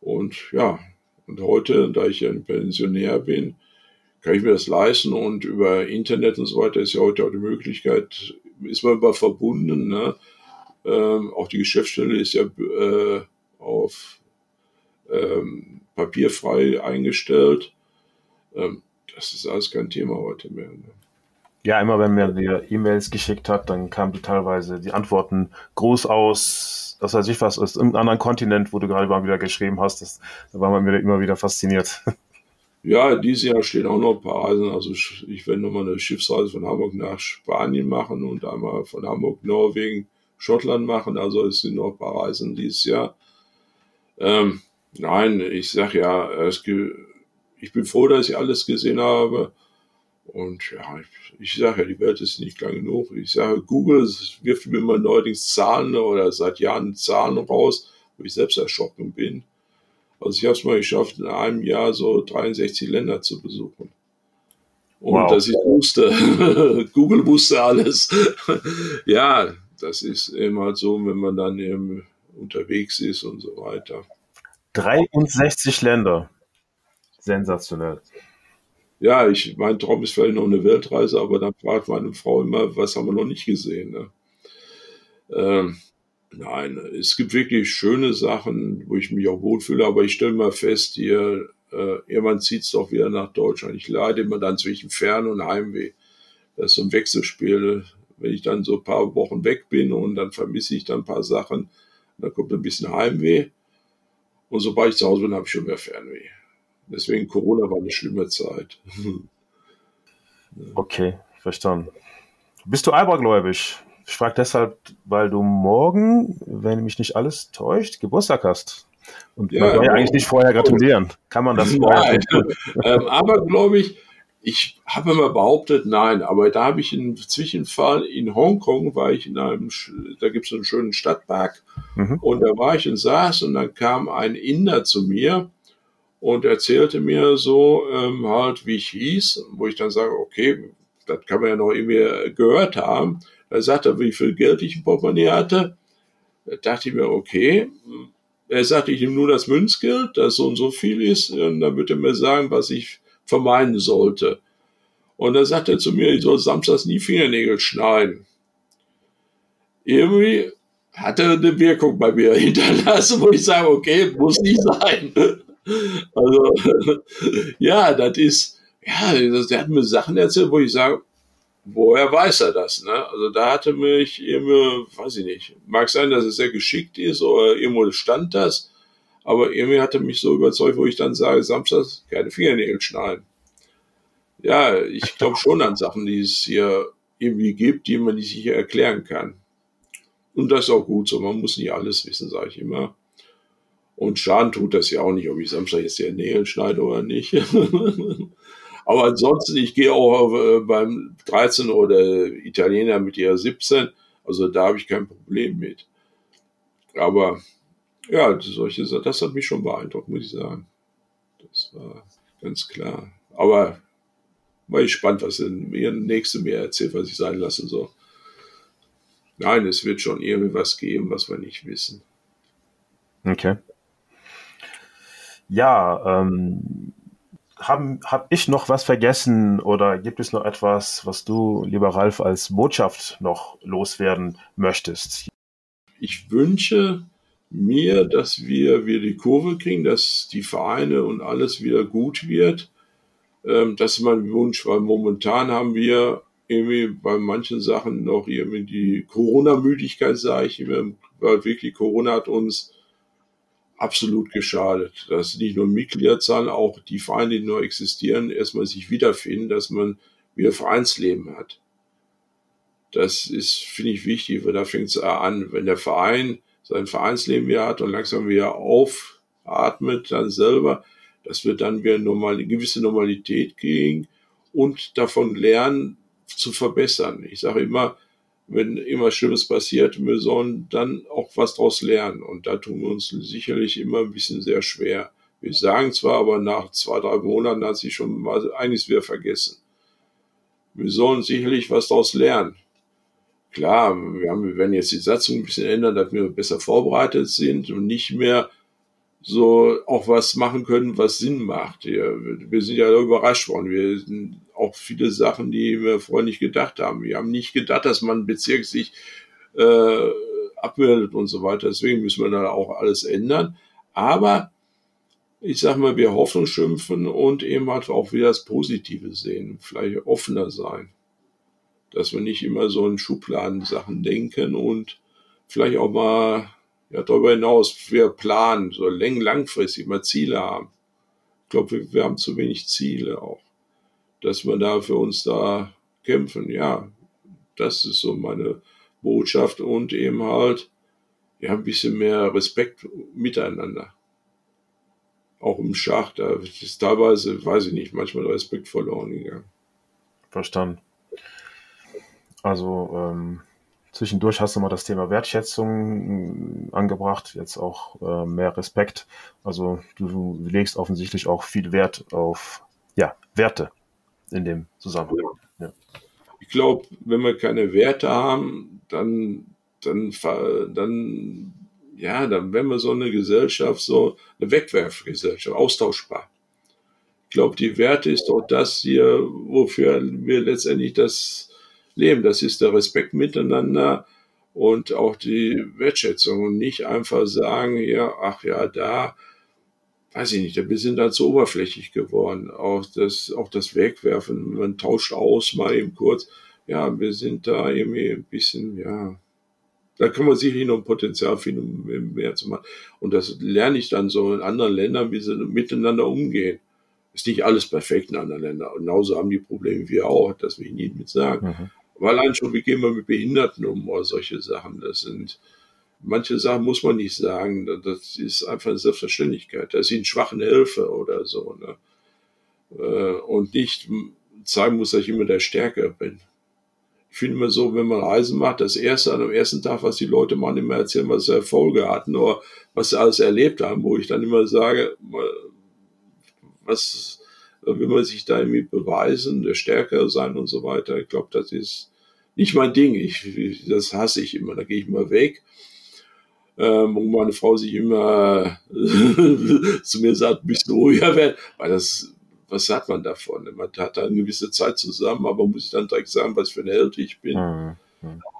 Und ja, und heute, da ich ja ein Pensionär bin, kann ich mir das leisten und über Internet und so weiter ist ja heute auch die Möglichkeit, ist man immer verbunden. Ne? Ähm, auch die Geschäftsstelle ist ja äh, auf ähm, papierfrei eingestellt. Ähm, das ist alles kein Thema heute mehr. Ne? Ja, immer wenn mir dir E-Mails geschickt hat, dann kamen teilweise die Antworten groß aus, was weiß ich was, aus einem anderen Kontinent, wo du gerade mal wieder geschrieben hast. Das, da war man wieder, immer wieder fasziniert. *laughs* Ja, dieses Jahr stehen auch noch ein paar Reisen. Also ich werde nochmal eine Schiffsreise von Hamburg nach Spanien machen und einmal von Hamburg, Norwegen, Schottland machen. Also es sind noch ein paar Reisen dieses Jahr. Ähm, nein, ich sag ja, es, ich bin froh, dass ich alles gesehen habe. Und ja, ich, ich sage ja, die Welt ist nicht lang genug. Ich sage, Google wirft mir immer neuerdings Zahlen oder seit Jahren Zahlen raus, wo ich selbst erschrocken bin. Also ich habe es mal geschafft, in einem Jahr so 63 Länder zu besuchen. Und Wow. das ich wusste. *laughs* Google wusste alles. *laughs* ja, das ist eben halt so, wenn man dann eben unterwegs ist und so weiter. 63 Länder. Sensationell. Ja, ich, mein Traum ist vielleicht noch eine Weltreise, aber dann fragt meine Frau immer, was haben wir noch nicht gesehen? Ne? Ähm, nein, es gibt wirklich schöne Sachen, wo ich mich auch wohlfühle, aber ich stelle mal fest, hier, äh, irgendwann zieht es doch wieder nach Deutschland. Ich leide immer dann zwischen Fern- und Heimweh. Das ist so ein Wechselspiel. Wenn ich dann so ein paar Wochen weg bin und dann vermisse ich dann ein paar Sachen, dann kommt ein bisschen Heimweh. Und sobald ich zu Hause bin, habe ich schon mehr Fernweh. Deswegen Corona war eine schlimme Zeit. *laughs* Okay, verstanden. Bist du abergläubig? Ich frage deshalb, weil du morgen, wenn mich nicht alles täuscht, Geburtstag hast. Und Ja, man soll ja eigentlich nicht vorher gratulieren. Kann man das vorher Nein, *laughs* ähm, aber glaube ich, ich habe immer behauptet, nein, aber da habe ich einen Zwischenfall in Hongkong, war ich in einem, da gibt es einen schönen Stadtpark Mhm. und da war ich und saß und dann kam ein Inder zu mir und erzählte mir so ähm, halt, wie ich hieß, wo ich dann sage, okay, das kann man ja noch irgendwie gehört haben. Da sagte er, wie viel Geld ich im Portemonnaie hatte. Da dachte ich mir, okay. Er sagte, ich nehme nur das Münzgeld, das so und so viel ist, und dann wird er mir sagen, was ich vermeiden sollte. Und dann sagt er zu mir, ich soll samstags nie Fingernägel schneiden. Irgendwie hat er eine Wirkung bei mir *laughs* hinterlassen, wo ich sage, okay, muss nicht sein. Also, *laughs* ja, das ist, ja, der hat mir Sachen erzählt, wo ich sage, woher weiß er das? Ne? Also da hatte mich irgendwie, weiß ich nicht, mag sein, dass es sehr geschickt ist oder irgendwo stand das, aber irgendwie hat er mich so überzeugt, wo ich dann sage, Samstags keine Fingernägel schneiden. Ja, ich glaube schon an Sachen, die es hier irgendwie gibt, die man nicht sicher erklären kann. Und das ist auch gut so, man muss nicht alles wissen, sage ich immer. Und Schaden tut das ja auch nicht, ob ich Samstag jetzt die Nägel schneide oder nicht. *laughs* Aber ansonsten, ich gehe auch äh, beim 13 oder Italiener mit ihrer 17, also da habe ich kein Problem mit. Aber ja, solche Sachen, das hat mich schon beeindruckt, muss ich sagen. Das war ganz klar. Aber war ich gespannt, was ihr nächste mir erzählt, was ich sein lassen soll. Nein, es wird schon irgendwie was geben, was wir nicht wissen. Okay. Ja, ähm, habe hab ich noch was vergessen oder gibt es noch etwas, was du, lieber Ralf, als Botschaft noch loswerden möchtest? Ich wünsche mir, dass wir wieder die Kurve kriegen, dass die Vereine und alles wieder gut wird. Ähm, das ist mein Wunsch, weil momentan haben wir irgendwie bei manchen Sachen noch irgendwie die Corona-Müdigkeit, sage ich weil wirklich Corona hat uns absolut geschadet. Dass nicht nur Mitgliederzahlen, auch die Vereine, die noch existieren, erstmal sich wiederfinden, dass man wieder Vereinsleben hat. Das ist, finde ich, wichtig, weil da fängt es an. Wenn der Verein sein Vereinsleben wieder hat und langsam wieder aufatmet, dann selber, dass wir dann wieder normal, eine gewisse Normalität kriegen und davon lernen zu verbessern. Ich sage immer, wenn immer Schlimmes passiert, wir sollen dann auch was daraus lernen. Und da tun wir uns sicherlich immer ein bisschen sehr schwer. Wir sagen zwar, aber nach zwei, drei Monaten hat sich schon mal einiges wieder vergessen. Wir sollen sicherlich was daraus lernen. Klar, wir, haben, wir werden jetzt die Satzung ein bisschen ändern, dass wir besser vorbereitet sind und nicht mehr so auch was machen können, was Sinn macht. Wir, sind ja überrascht worden. Wir auch viele Sachen, die wir vorher nicht gedacht haben. Wir haben nicht gedacht, dass man Bezirk sich äh, abmeldet und so weiter. Deswegen müssen wir da auch alles ändern. Aber ich sag mal, wir Hoffnung schimpfen und eben halt auch wieder das Positive sehen, vielleicht offener sein. Dass wir nicht immer so in Schubladen Sachen denken und vielleicht auch mal ja, darüber hinaus wir planen, so lang, langfristig mal Ziele haben. Ich glaube, wir, wir haben zu wenig Ziele auch. Dass wir da für uns da kämpfen, ja, das ist so meine Botschaft und eben halt, ja, ein bisschen mehr Respekt miteinander. Auch im Schach, da ist teilweise, weiß ich nicht, manchmal Respekt verloren gegangen. Verstanden. Also, ähm, Zwischendurch hast du mal das Thema Wertschätzung äh, angebracht, jetzt auch äh, mehr Respekt. Also du legst offensichtlich auch viel Wert auf ja, Werte in dem Zusammenhang. Ja. Ich glaube, wenn wir keine Werte haben, dann, dann, dann, ja, dann werden wir so eine Gesellschaft, so eine Wegwerfgesellschaft, austauschbar. Ich glaube, die Werte ist doch das hier, wofür wir letztendlich das leben. Das ist der Respekt miteinander und auch die Wertschätzung und nicht einfach sagen, ja, ach ja, da, weiß ich nicht, wir sind dann zu oberflächlich geworden. Auch das, auch das Wegwerfen, man tauscht aus mal eben kurz. Ja, wir sind da irgendwie ein bisschen, ja, da kann man sicherlich noch ein Potenzial finden, um mehr zu machen. Und das lerne ich dann so in anderen Ländern, wie sie miteinander umgehen. Ist nicht alles perfekt in anderen Ländern. Genauso haben die Probleme wir auch, das will ich Ihnen mit sagen. Mhm. Aber allein schon, wie gehen wir mit Behinderten um oder solche Sachen, das sind, manche Sachen muss man nicht sagen, das ist einfach eine Selbstverständlichkeit, dass ich einen Schwachen helfe oder so, ne? Äh, und nicht zeigen muss, dass ich immer der Stärker bin. Ich finde immer so, wenn man Reisen macht, das erste an dem ersten Tag, was die Leute machen, immer erzählen, was sie Erfolge hatten oder was sie alles erlebt haben, wo ich dann immer sage, was will man sich da irgendwie beweisen, der Stärker sein und so weiter. Ich glaube, das ist nicht mein Ding. Ich, das hasse ich immer. Da gehe ich mal weg. Ähm, wo meine Frau sich immer *laughs* zu mir sagt, bist du ruhiger werden, weil das, was sagt man davon? Man hat da eine gewisse Zeit zusammen, aber muss ich dann direkt sagen, was für ein Held ich bin. Mhm.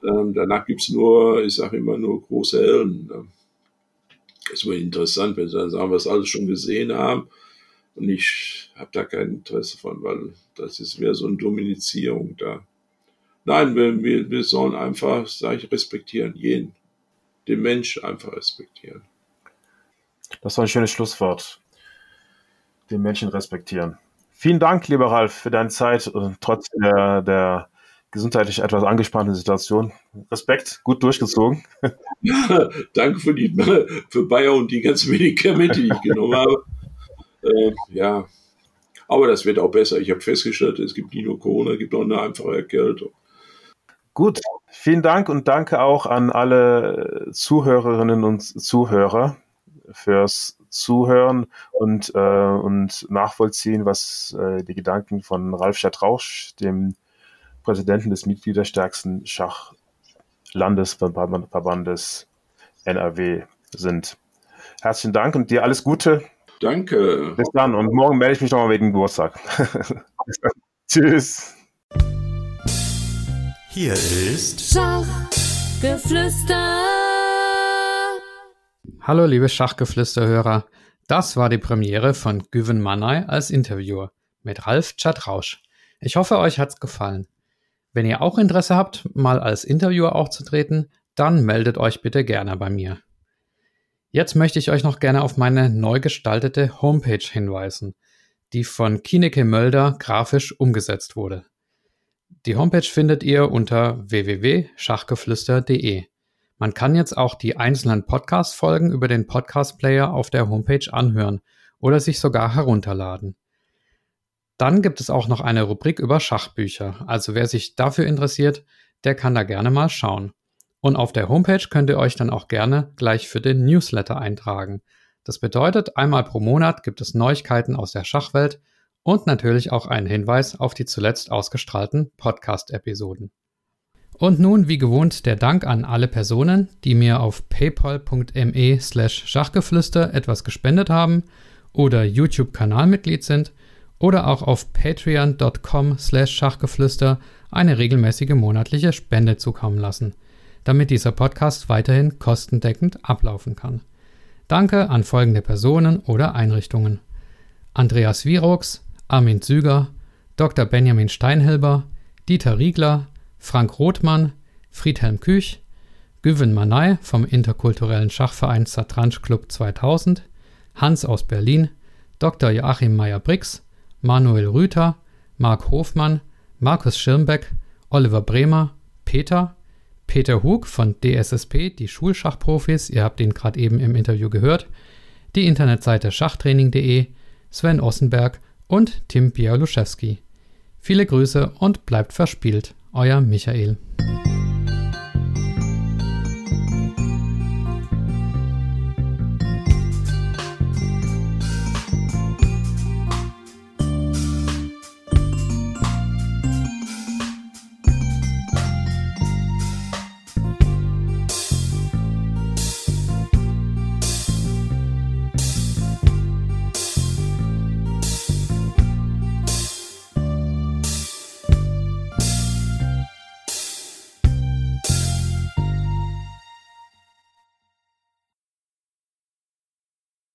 Ähm, danach gibt's nur, ich sage immer nur große Helden. Ne? Das ist immer interessant, wenn sie dann sagen, was alles schon gesehen haben. Und ich habe da kein Interesse von, weil das ist wieder so eine Dominizierung da. Nein, wir, wir, wir sollen einfach, sage ich, respektieren, jeden. Den Mensch einfach respektieren. Das war ein schönes Schlusswort. Den Menschen respektieren. Vielen Dank, lieber Ralf, für deine Zeit und trotz der, der gesundheitlich etwas angespannten Situation. Respekt, gut durchgezogen. *laughs* danke für, die, *laughs* für Bayer und die ganzen Medikamente, die ich genommen habe. Äh, ja, aber das wird auch besser. Ich habe festgestellt, es gibt nicht nur Corona, es gibt auch eine einfache Erkältung. Gut, vielen Dank und danke auch an alle Zuhörerinnen und Zuhörer fürs Zuhören und, äh, und nachvollziehen, was äh, die Gedanken von Ralf Stadtrausch, dem Präsidenten des mitgliederstärksten Schachlandesverbandes NRW sind. Herzlichen Dank und dir alles Gute Danke. Bis dann und morgen melde ich mich nochmal wegen Geburtstag. *laughs* Tschüss. Hier ist Schachgeflüster. Hallo liebe Schachgeflüsterhörer. Das war die Premiere von Güven Manay als Interviewer mit Ralf Chatrausch. Ich hoffe, euch hat's gefallen. Wenn ihr auch Interesse habt, mal als Interviewer aufzutreten, dann meldet euch bitte gerne bei mir. Jetzt möchte ich euch noch gerne auf meine neu gestaltete Homepage hinweisen, die von Kineke Mölder grafisch umgesetzt wurde. Die Homepage findet ihr unter www.schachgeflüster.de. Man kann jetzt auch die einzelnen Podcast-Folgen über den Podcast-Player auf der Homepage anhören oder sich sogar herunterladen. Dann gibt es auch noch eine Rubrik über Schachbücher. Also wer sich dafür interessiert, der kann da gerne mal schauen. Und auf der Homepage könnt ihr euch dann auch gerne gleich für den Newsletter eintragen. Das bedeutet, einmal pro Monat gibt es Neuigkeiten aus der Schachwelt und natürlich auch einen Hinweis auf die zuletzt ausgestrahlten Podcast-Episoden. Und nun, wie gewohnt, der Dank an alle Personen, die mir auf paypal.me slash Schachgeflüster etwas gespendet haben oder YouTube-Kanalmitglied sind oder auch auf patreon.com slash Schachgeflüster eine regelmäßige monatliche Spende zukommen lassen damit dieser Podcast weiterhin kostendeckend ablaufen kann. Danke an folgende Personen oder Einrichtungen. Andreas Wirox, Armin Züger, Dr. Benjamin Steinhilber, Dieter Riegler, Frank Rothmann, Friedhelm Küch, Güven Manay vom interkulturellen Schachverein Satranj Club 2000, Hans aus Berlin, Dr. Joachim Meyer-Brix, Manuel Rüther, Marc Hofmann, Markus Schirmbeck, Oliver Bremer, Peter, Peter Hug von DSSP, die Schulschachprofis, ihr habt ihn gerade eben im Interview gehört, die Internetseite schachtraining.de, Sven Ossenberg und Tim Bialuszewski. Viele Grüße und bleibt verspielt, euer Michael.